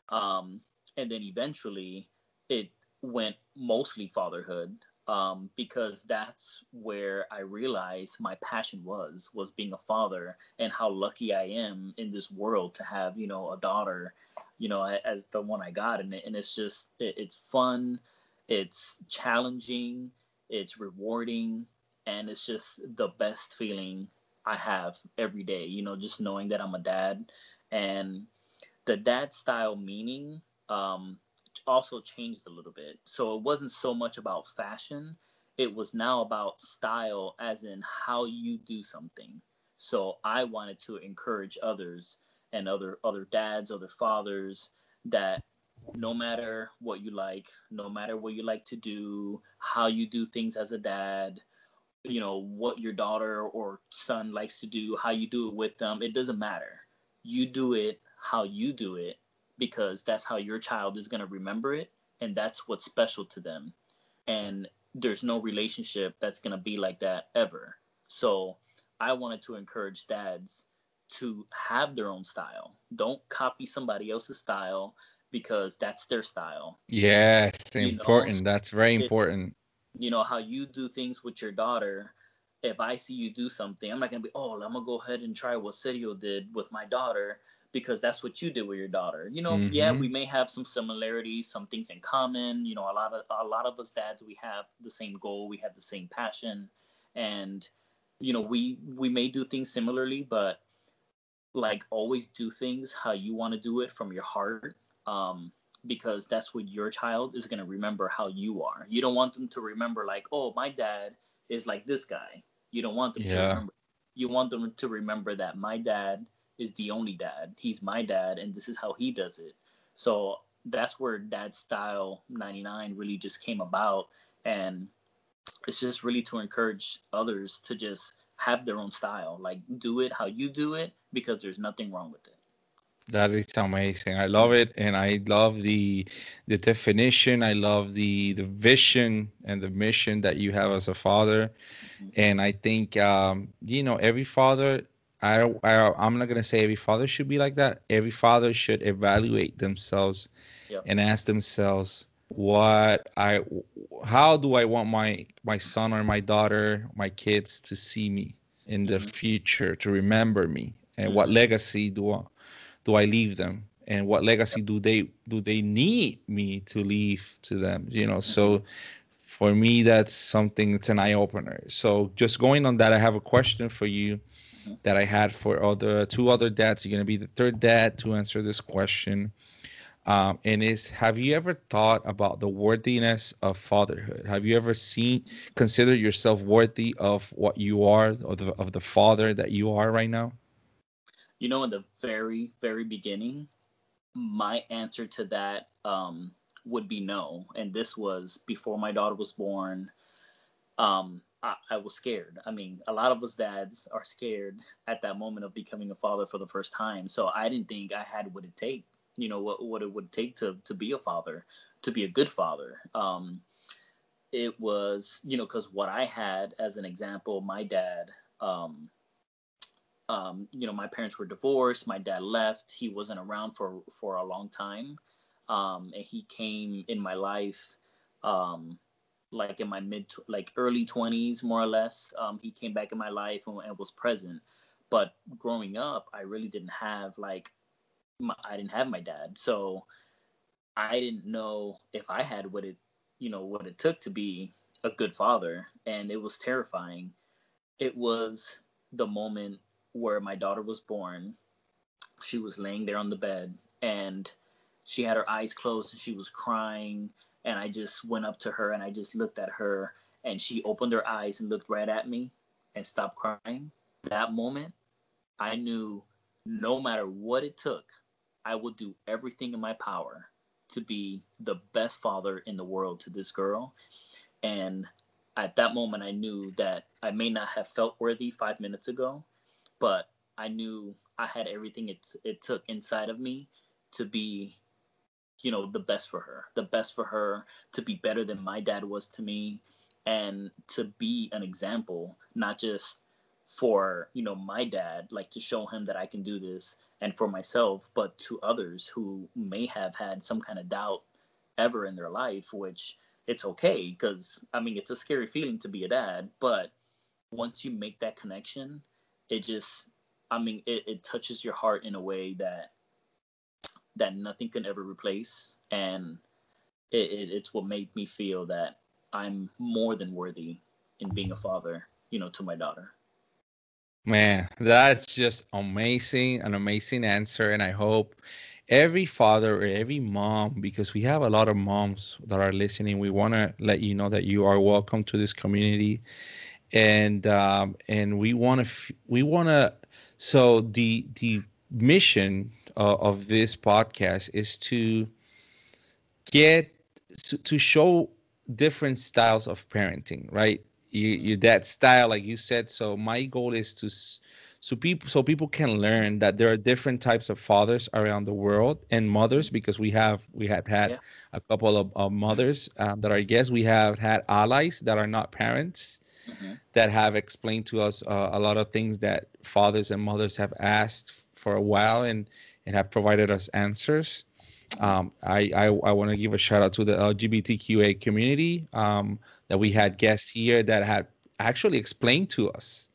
Um, and then eventually, it went mostly fatherhood. um, because that's where I realized my passion was was being a father and how lucky I am in this world to have you know a daughter, you know as the one I got and and it's just it, it's fun, it's challenging, it's rewarding, and it's just the best feeling I have every day. You know, just knowing that I'm a dad and the dad style meaning um, also changed a little bit. So it wasn't so much about fashion, it was now about style, as in how you do something. So I wanted to encourage others and other other dads, other fathers that no matter what you like, no matter what you like to do, how you do things as a dad, you know, what your daughter or son likes to do, how you do it with them, it doesn't matter. You do it how you do it because that's how your child is going to remember it and that's what's special to them. And there's no relationship that's going to be like that ever. So i wanted to encourage dads to have their own style. Don't copy somebody else's style because that's their style. Yes important know? that's very important. You know how you do things with your daughter if i see you do something i'm not going to be oh i'm going to go ahead and try what sergio did with my daughter because that's what you did with your daughter. You know, mm-hmm. yeah, we may have some similarities, some things in common. You know, a lot of a lot of us dads, we have the same goal, we have the same passion, and you know, we we may do things similarly, but like always do things how you want to do it from your heart. Um, because that's what your child is going to remember how you are. You don't want them to remember like, oh, my dad is like this guy. You don't want them yeah. to remember. You want them to remember that my dad is the only dad. He's my dad, and this is how he does it. So that's where Dad Style 99 really just came about. And it's just really to encourage others to just have their own style. Like, do it how you do it because there's nothing wrong with it. That is amazing. I love it, and I love the the definition. I love the the vision and the mission that you have as a father. Mm-hmm. And I think um, you know every father I, I I'm not gonna say every father should be like that. Every father should evaluate themselves yep. and ask themselves what I how do I want my my son or my daughter, my kids to see me in the mm-hmm. future, to remember me, and mm-hmm. what legacy do I, do I leave them, and what legacy do they do they need me to leave to them? You know, mm-hmm. so for me that's something it's an eye opener. So just going on that, I have a question for you that I had for other two other dads. You're gonna be the third dad to answer this question. Um, and is have you ever thought about the worthiness of fatherhood? Have you ever seen consider yourself worthy of what you are, of the of the father that you are right now? You know, in the very very beginning, my answer to that um, would be no, and this was before my daughter was born. Um, I, was scared. I mean, a lot of us dads are scared at that moment of becoming a father for the first time. So I didn't think I had what it take, you know, what, what it would take to, to be a father, to be a good father. Um, it was, you know, because what I had as an example, my dad, um, um, you know, my parents were divorced. My dad left. He wasn't around for for a long time, um, and he came in my life um, like in my mid like early 20s more or less um, he came back in my life and, and, was present. But growing up i really didn't have like my, i didn't have my dad. So i didn't know if i had what it you know what it took to be a good father. And it was terrifying. It was the moment where my daughter was born. She was laying there on the bed and she had her eyes closed and she was crying and I just went up to her and I just looked at her and she opened her eyes and looked right at me and stopped crying. That moment, I knew no matter what it took, I would do everything in my power to be the best father in the world to this girl. And at that moment, I knew that I may not have felt worthy five minutes ago, but I knew I had everything it, it took inside of me to be you know the best for her the best for her to be better than my dad was to me and to be an example not just for you know my dad like to show him that i can do this and for myself but to others who may have had some kind of doubt ever in their life which it's okay because I mean it's a scary feeling to be a dad, but once you make that connection, it just I mean it, it touches your heart in a way that that nothing can ever replace, and it, it, it's what made me feel that I'm more than worthy in being a father, you know, to my daughter. Man, that's just amazing, an amazing answer. And I hope every father or every mom, because we have a lot of moms that are listening, we want to let you know that you are welcome to this community. And um, and we want to f- we want to so the the mission uh, of this podcast is to get to, show different styles of parenting, right? you, you that style like you said so my goal is to so people so people can learn that there are different types of fathers around the world and mothers because we have we have had yeah. a couple of, of mothers um, that are guests we have had allies that are not parents mm-hmm. that have explained to us uh, a lot of things that fathers and mothers have asked for a while and and have provided us answers um, I, I, I want to give a shout out to the LGBTQA community um, that we had guests here that had actually explained to us,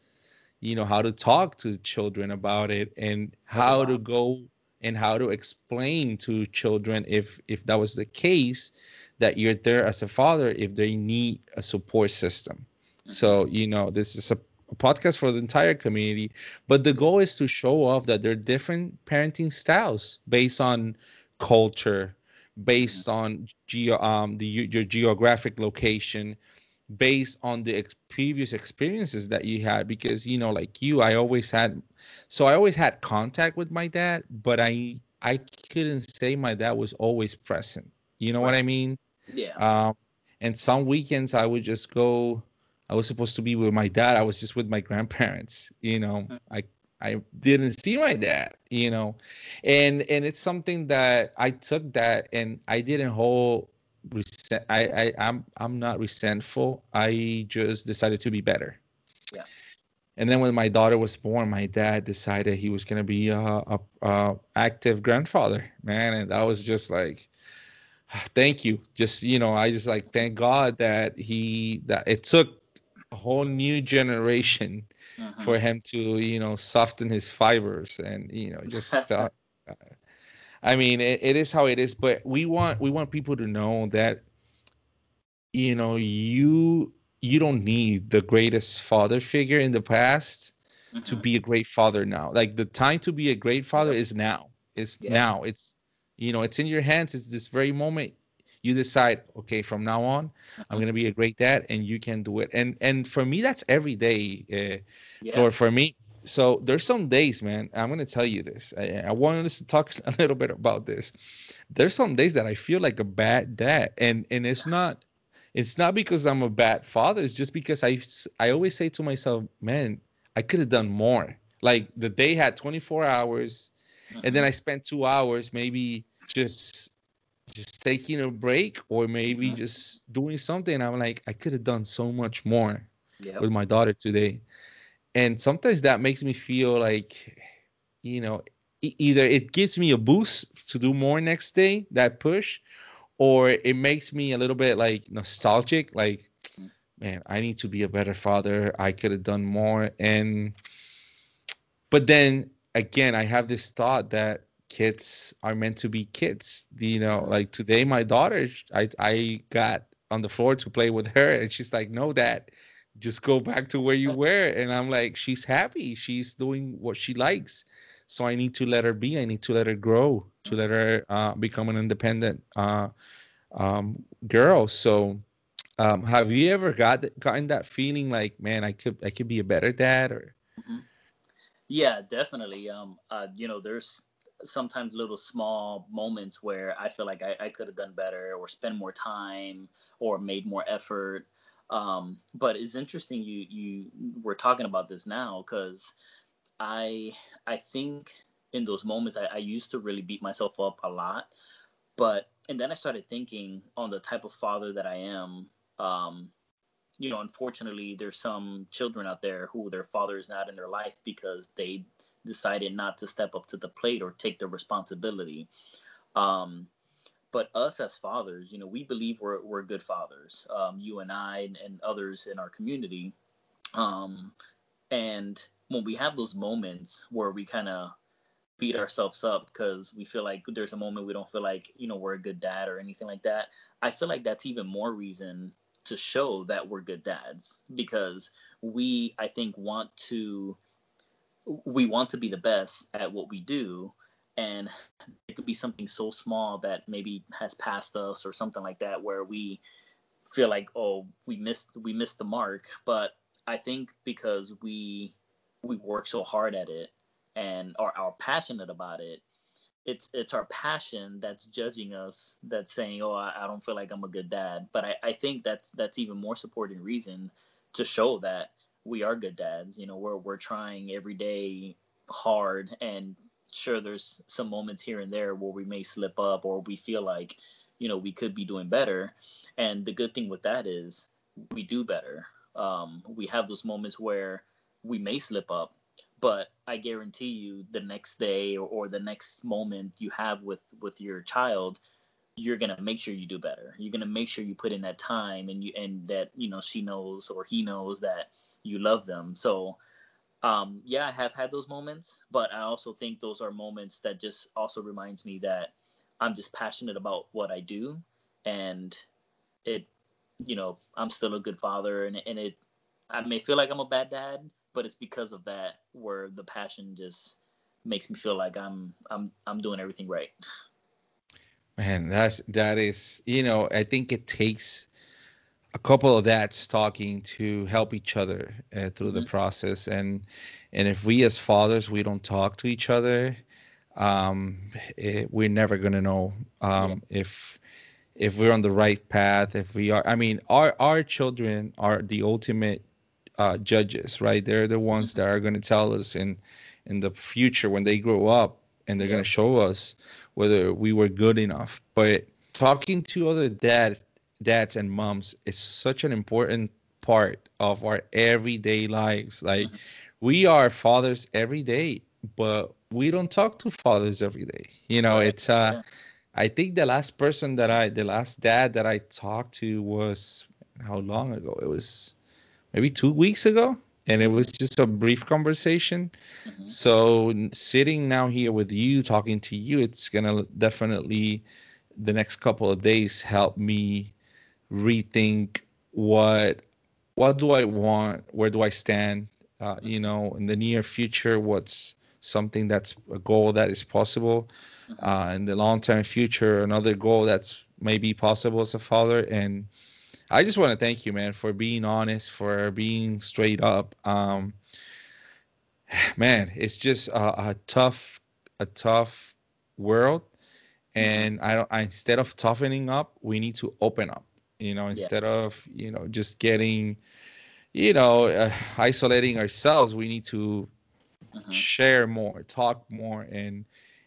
you know, how to talk to children about it and how to go and how to explain to children if if that was the case that you're there as a father if they need a support system. Mm-hmm. So you know, this is a a podcast for the entire community but the goal is to show off that there are different parenting styles based on culture based on geo um the your geographic location based on the ex- previous experiences that you had because you know like you i always had so i always had contact with my dad but i i couldn't say my dad was always present. You know right. what i mean? Yeah. Um and some weekends i would just go i was supposed to be with my dad i was just with my grandparents you know mm-hmm. i I didn't see my dad, you know, and and it's something that I took that and I didn't hold resent. I, I I'm I'm not resentful. I just decided to be better. Yeah. And then when my daughter was born, my dad decided he was gonna be a, a, a active grandfather, man, and that was just like, [sighs] thank you. Just you know, I just like thank God that he that it took a whole new generation mm-hmm. for him to you know soften his fibers and you know just [laughs] stop. I mean, it, it is how it is, but we want we want people to know that you know you you don't need the greatest father figure in the past mm-hmm. to be a great father now. Like the time to be a great father is now. It's yes. now. It's you know, it's in your hands. It's this very moment you decide okay from now on i'm going to be a great dad and you can do it. And and for me that's every day uh, yeah. for for me. So there's some days man i'm going to tell you this. I, I wanted us to talk [laughs] a little bit about this. There's some days that i feel like a bad dad. And and it's not it's not because i'm a bad father. It's just because i i always say to myself man i could have done more. Like the day had 24 hours and then mm-hmm. i spent two hours maybe just just taking a break or maybe mm-hmm. just doing something. I'm like, I could have done so much more yep. with my daughter today. And sometimes that makes me feel like, you know, either it gives me a boost to do more next day, that push, or it makes me a little bit like nostalgic, like, man, I need to be a better father. I could have done more. And, but then again, I have this thought that kids are meant to be kids. You know, like today, my daughter, I I got on the floor to play with her, and she's like, "No, dad, just go back to where you were." And I'm like, "She's happy. She's doing what she likes." So I need to let her be. I need to let her grow, to let her uh, become an independent uh, um, girl. So, um, have you ever got gotten that feeling like, man, I could I could be a better dad? Or yeah, definitely. Um, uh, you know, there's sometimes little small moments where I feel like I, I could have done better or spent more time or made more effort. Um, but it's interesting you you were talking about this now because I I think in those moments I, I used to really beat myself up a lot. But and then I started thinking on the type of father that I am. Um, you know, unfortunately, there's some children out there who their father is not in their life because they decided not to step up to the plate or take the responsibility. Um, but us as fathers, you know, we believe we're we're good fathers. Um, you and I and, and others in our community. Um, and when we have those moments where we kind of beat ourselves up because we feel like there's a moment we don't feel like you know we're a good dad or anything like that i feel like that's even more reason to show that we're good dads because we i think want to we want to be the best at what we do and it could be something so small that maybe has passed us or something like that where we feel like oh we missed we missed the mark. But i think because we we work so hard at it and are, are passionate about it it's it's our passion that's judging us that's saying oh I, I, don't feel like i'm a good dad. But I, I think that's that's even more supporting reason to show that we are good dads you know we're, we're trying every day hard and sure there's some moments here and there where we may slip up or we feel like you know we could be doing better. And the good thing with that is we do better. Um, we have those moments where we may slip up but i guarantee you the next day or, or the next moment you have with with your child you're gonna make sure you do better. You're gonna make sure you put in that time and you and that you know she knows or he knows that you love them so um yeah i have had those moments but i also think those are moments that just also reminds me that i'm just passionate about what i do and it you know i'm still a good father and, and it i may feel like i'm a bad dad but it's because of that where the passion just makes me feel like I'm I'm I'm doing everything right. Man, that's that is you know I think it takes a couple of dads talking to help each other uh, through mm-hmm. the process and and if we as fathers we don't talk to each other um it, eh, we're never going to know um yeah. if if we're on the right path if we are i mean our our children are the ultimate uh, judges, right? They're the ones that are going to tell us in in the future when they grow up, and they're yeah. going to show us whether we were good enough. But talking to other dads, dads and moms is such an important part of our everyday lives. Like mm-hmm. we are fathers every day, but we don't talk to fathers every day. You know, it's uh. I think the last person that I, the last dad that I talked to was how long ago? It was maybe two weeks ago and it was just a brief conversation. Mm-hmm. So sitting now here with you, talking to you, it's gonna definitely the next couple of days help me rethink what what do I want, where do I stand, uh, you know, in the near future, what's something that's a goal that is possible, mm-hmm. uh, in the long term future, another goal that's maybe possible as a father, and I just want to thank you, man, for being honest, for being straight up. Um, [sighs] man, it's just a, a tough, a tough world, mm-hmm. and I don't. I, instead of toughening up, we need to open up. You know, instead yeah. of you know just getting, you know, uh, isolating ourselves, we need to uh-huh. share more, talk more, and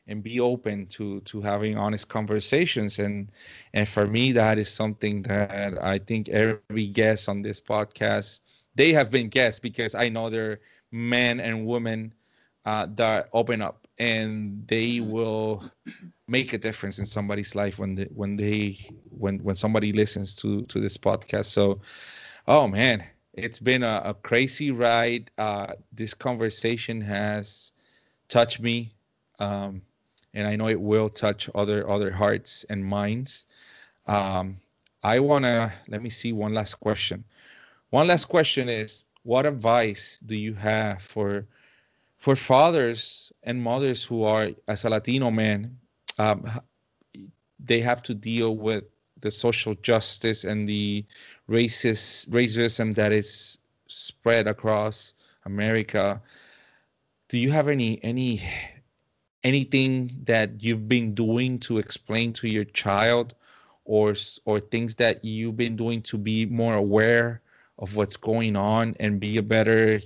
and be open to to having honest conversations and and for me that is something that i think every guest on this podcast they have been guests because i know they're men and women uh, that open up and they will make a difference in somebody's life when they when they when when somebody listens to to this podcast so oh man it's been a, a crazy ride uh, this conversation has touched me um, and I know it will touch other other hearts and minds. Um, I want to let me see one last question. One last question is: What advice do you have for for fathers and mothers who are, as a Latino man, um, they have to deal with the social justice and the racist racism that is spread across America. Do you have any any anything that you've been doing to explain to your child or or things that you've been doing to be more aware of what's going on and be a better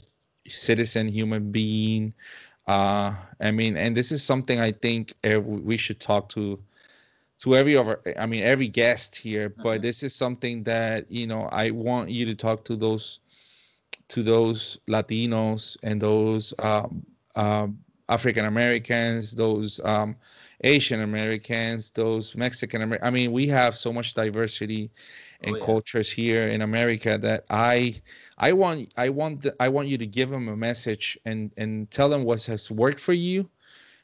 citizen human being uh i mean and this is something i think we should talk to to every other i mean every guest here but uh-huh. this is something that you know i want you to talk to those to those latinos and those um, um African Americans, those um, Asian Americans, those Mexican Americans. I mean, we have so much diversity and oh, yeah. cultures here in America that I I want I want the, I want you to give them a message and and tell them what has worked for you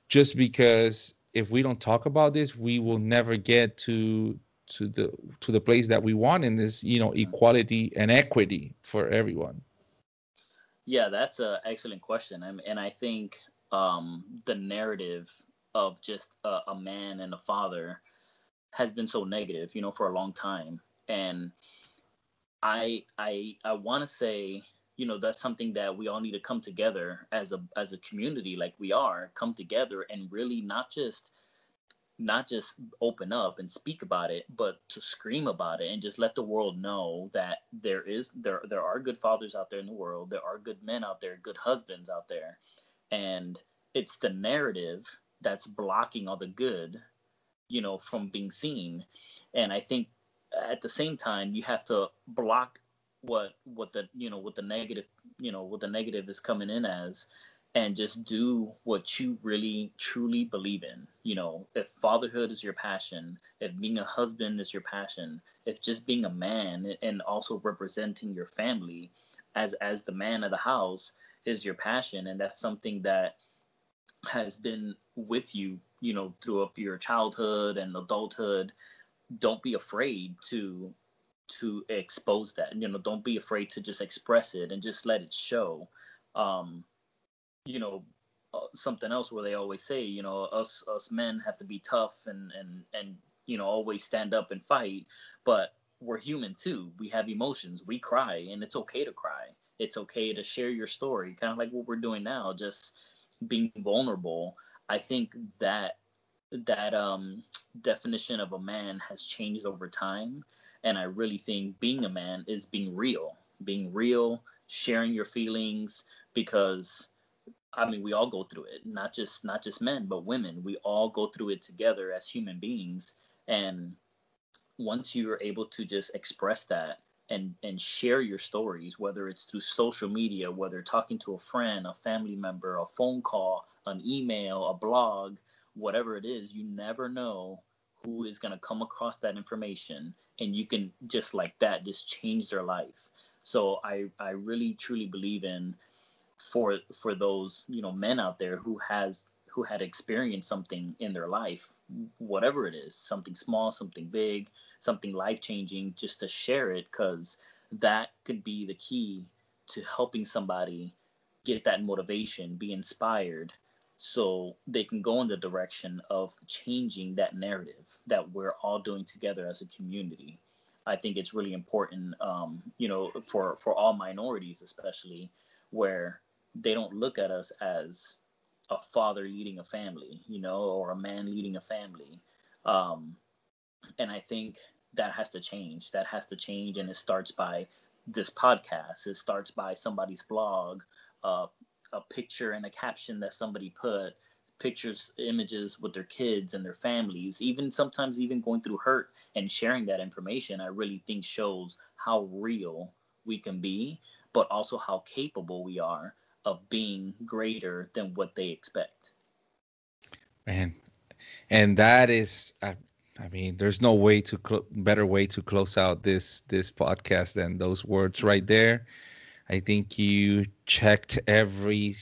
just because if we don't talk about this we will never get to to the to the place that we want in this you know equality and equity for everyone yeah that's an excellent question and, and i think um the narrative of just a, a man and a father has been so negative you know for a long time. And i i i want to say you know that's something that we all need to come together as a as a community like we are come together and really not just not just open up and speak about it but to scream about it and just let the world know that there is there there are good fathers out there in the world. There are good men out there good husbands out there and it's the narrative that's blocking all the good you know from being seen. And i think at the same time you have to block what what the you know what the negative you know what the negative is coming in as and just do what you really truly believe in. You know if fatherhood is your passion if being a husband is your passion if just being a man and also representing your family as as the man of the house is your passion and that's something that has been with you you know throughout your childhood and adulthood. Don't be afraid to to expose that you know don't be afraid to just express it and just let it show. Um you know uh, something else where they always say you know us us men have to be tough and and and you know always stand up and fight but we're human too. We have emotions. We cry and it's okay to cry it's okay to share your story kind of like what we're doing now just being vulnerable i think that that um definition of a man has changed over time and i really think being a man is being real being real sharing your feelings because I mean, we all go through it, not just not just men, but women. We all go through it together as human beings. And once you are able to just express that and and share your stories, whether it's through social media, whether talking to a friend, a family member, a phone call, an email, a blog, whatever it is, you never know who is going to come across that information and you can just like that just change their life. So I I really truly believe in for for those you know men out there who has who had experienced something in their life whatever it is something small something big something life changing just to share it because that could be the key to helping somebody get that motivation be inspired so they can go in the direction of changing that narrative that we're all doing together as a community. I think it's really important um, you know for for all minorities especially where they don't look at us as a father leading a family, you know, or a man leading a family. Um, and I think that has to change. That has to change. And it starts by this podcast, it starts by somebody's blog, uh, a picture and a caption that somebody put, pictures, images with their kids and their families, even sometimes even going through hurt and sharing that information, I really think shows how real we can be, but also how capable we are of being greater than what they expect. Man, and that is, I, I mean, there's no way to cl- better way to close out this this podcast than those words right there. I think you checked every,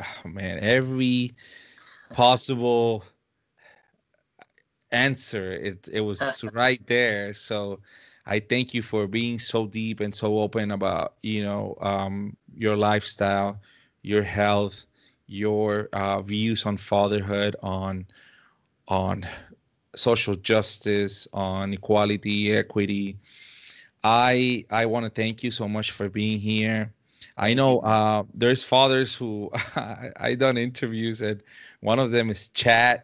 oh man, every possible answer. It it was uh, right there. So I thank you for being so deep and so open about you know um, your lifestyle, your health, your uh, views on fatherhood, on on social justice, on equality, equity. I I want to thank you so much for being here. I know uh, there's fathers who [laughs] I, I done interviews and one of them is Chad.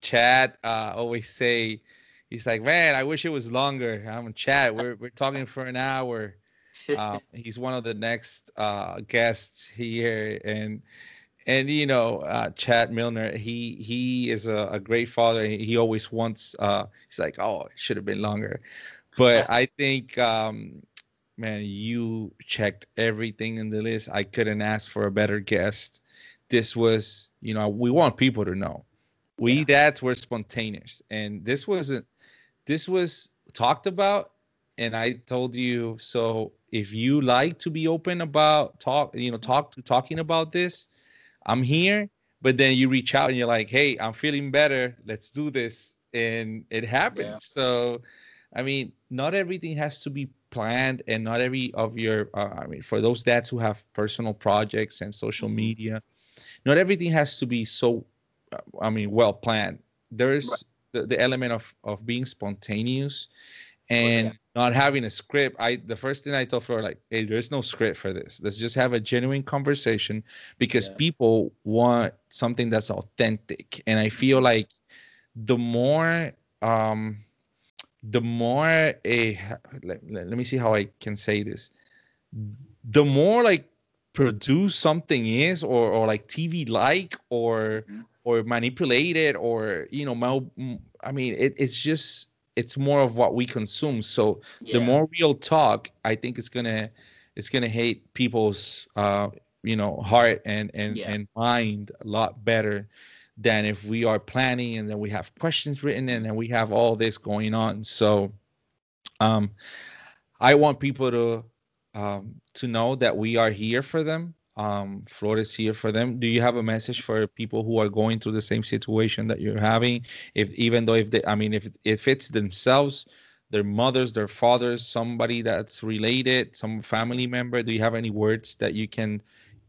Chad uh, always say he's like, man, I wish it was longer. I'm Chad. We're we're talking for an hour. Um, [laughs] he's one of the next uh, guests here, and and you know, uh, Chad Milner. He he is a, a great father. He always wants. Uh, he's like, oh, it should have been longer, but I think. Um, man, you checked everything in the list. I couldn't ask for a better guest this was, you know, we want people to know. We yeah. dads were spontaneous, and this wasn't. This was talked about, and I told you so. If you like to be open about talk, you know, talk talking about this, I'm here. But then you reach out and you're like, hey, I'm feeling better. Let's do this, and it happens. Yeah. So, I mean, not everything has to be planned and not every of your uh, i mean for those dads who have personal projects and social mm-hmm. media not everything has to be so uh, i mean well planned there is right. The, the element of of being spontaneous and yeah. not having a script i the first thing i told her like hey there's no script for this let's just have a genuine conversation because yeah. people want something that's authentic and i feel mm-hmm. like the more um the more a let, let, me see how I can say this. The more like produce something is or or like TV like or mm-hmm. or manipulated or you know mal, I mean it, it's just it's more of what we consume. So yeah. the more real talk, I think it's gonna it's gonna hate people's uh you know heart and and yeah. and mind a lot better than if we are planning and then we have questions written and then we have all this going on. So um, I want people to um, to know that we are here for them. Um, is here for them. Do you have a message for people who are going through the same situation that you're having? If even though if they, I mean, if if it's themselves, their mothers, their fathers, somebody that's related, some family member, do you have any words that you can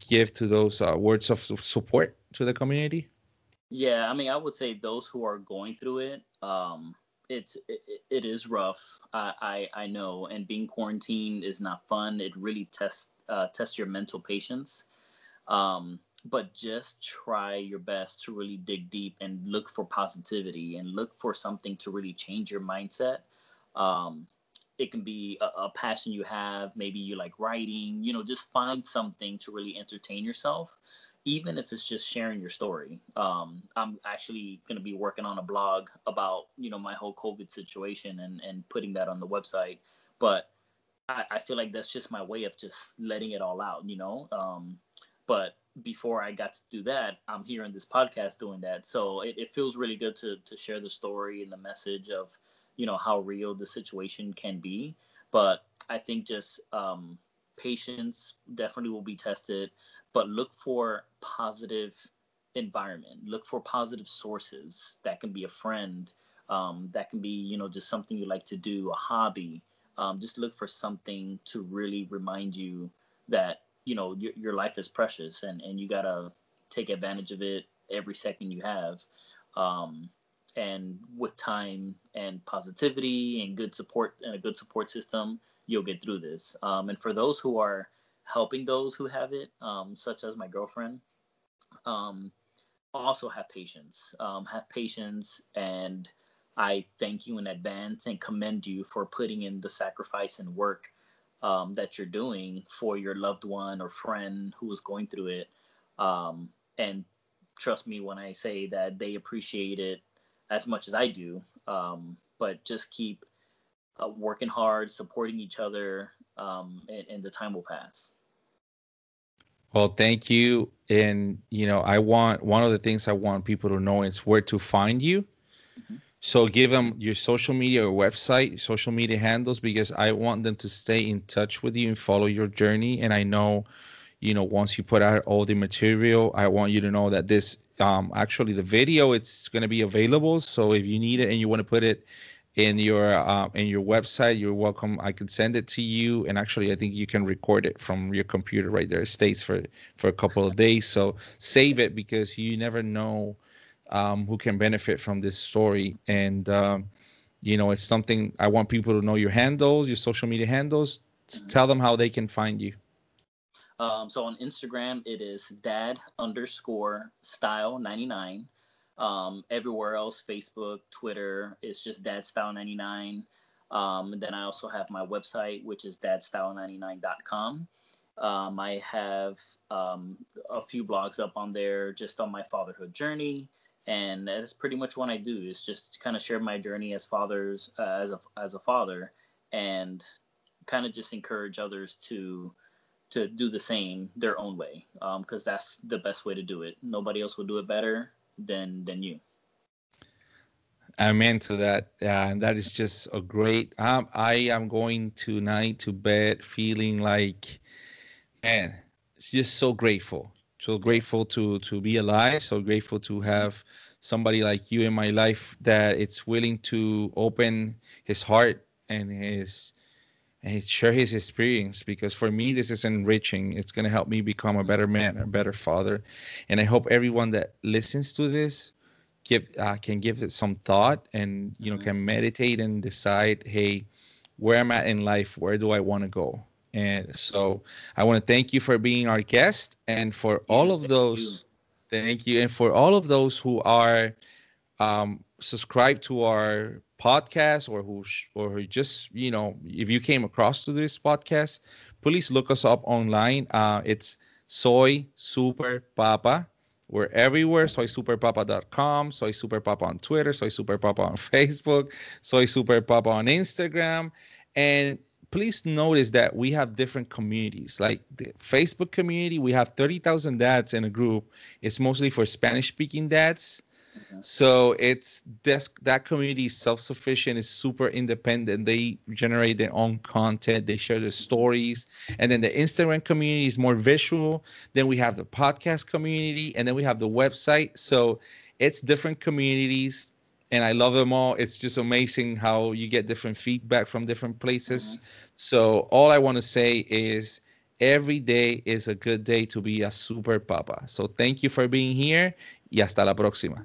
give to those uh, words of support to the community? Yeah, I mean, I would say those who are going through it, um, it's it, it is rough. I, I I know, and being quarantined is not fun. It really tests uh, tests your mental patience. Um, but just try your best to really dig deep and look for positivity and look for something to really change your mindset. Um, it can be a, a, passion you have. Maybe you like writing. You know, just find something to really entertain yourself even if it's just sharing your story. Um, I'm actually going to be working on a blog about you know my whole COVID situation and and putting that on the website. But I, I feel like that's just my way of just letting it all out, you know. Um, but before I got to do that, I'm here in this podcast doing that. So it, it feels really good to to share the story and the message of you know how real the situation can be. But I think just um, patience definitely will be tested but look for positive environment. Look for positive sources that can be a friend um, that can be you know just something you like to do a hobby. Um, just look for something to really remind you that you know your, your life is precious and and you gotta take advantage of it every second you have. Um, and with time and positivity and good support and a good support system you'll get through this. Um, and for those who are helping those who have it, um, such as my girlfriend. Um, also have patience. Um, have patience, and I thank you in advance and commend you for putting in the sacrifice and work um, that you're doing for your loved one or friend who is going through it. Um, and trust me when I say that they appreciate it as much as I do. Um, but just keep uh, working hard, supporting each other, um, and, and the time will pass. Well, thank you. And you know, I want one of the things I want people to know is where to find you. Mm-hmm. So give them your social media or website, social media handles, because I want them to stay in touch with you and follow your journey. And I know, you know, once you put out all the material, I want you to know that this, um, actually the video, it's going to be available. So if you need it and you want to put it in your uh, in your website you're welcome. I can send it to you and actually i think you can record it from your computer right there. It stays for for a couple of days. So save it because you never know um, who can benefit from this story. And um, you know it's something i want people to know your handle your social media handles. Tell them how they can find you. Um, so on instagram it is dad underscore style 99 um, everywhere else, Facebook, Twitter, it's just Dad Style 99. Um, and then I also have my website, which is dadstyle99.com. Um, I have um, a few blogs up on there just on my fatherhood journey, and that's pretty much what I do. Is just kind of share my journey as fathers, uh, as a as a father, and kind of just encourage others to to do the same their own way because um, that's the best way to do it. Nobody else will do it better than than you. Amen to that. Yeah, and that is just a great. Um, I am going tonight to bed feeling like, man, it's just so grateful, so grateful to to be alive, so grateful to have somebody like you in my life that it's willing to open his heart and his and share his experience because for me this is enriching. It's going to help me become a better man a better father. And i hope everyone that listens to this give uh, can give it some thought and you know can mm-hmm. meditate and decide hey where am i in life? Where do i want to go? And so i want to thank you for being our guest and for all of those thank you. And for all of those who are um, subscribed to our podcast or who or who just you know if you came across to this podcast please look us up online. Uh, it's soy super papa. We're everywhere. Soysuperpapa.com soy super papa on twitter soy super papa on [laughs] facebook soy super papa on instagram. And please notice that we have different communities. Like the facebook community we have 30000 dads in a group. It's mostly for spanish speaking dads so it's this that community is self-sufficient, is super independent. They generate their own content, they share their stories. And then the Instagram community is more visual. Then we have the podcast community, and then we have the website. So it's different communities and I love them all. It's just amazing how you get different feedback from different places. Mm-hmm. So all I want to say is every day is a good day to be a super papa. So thank you for being here y hasta la próxima.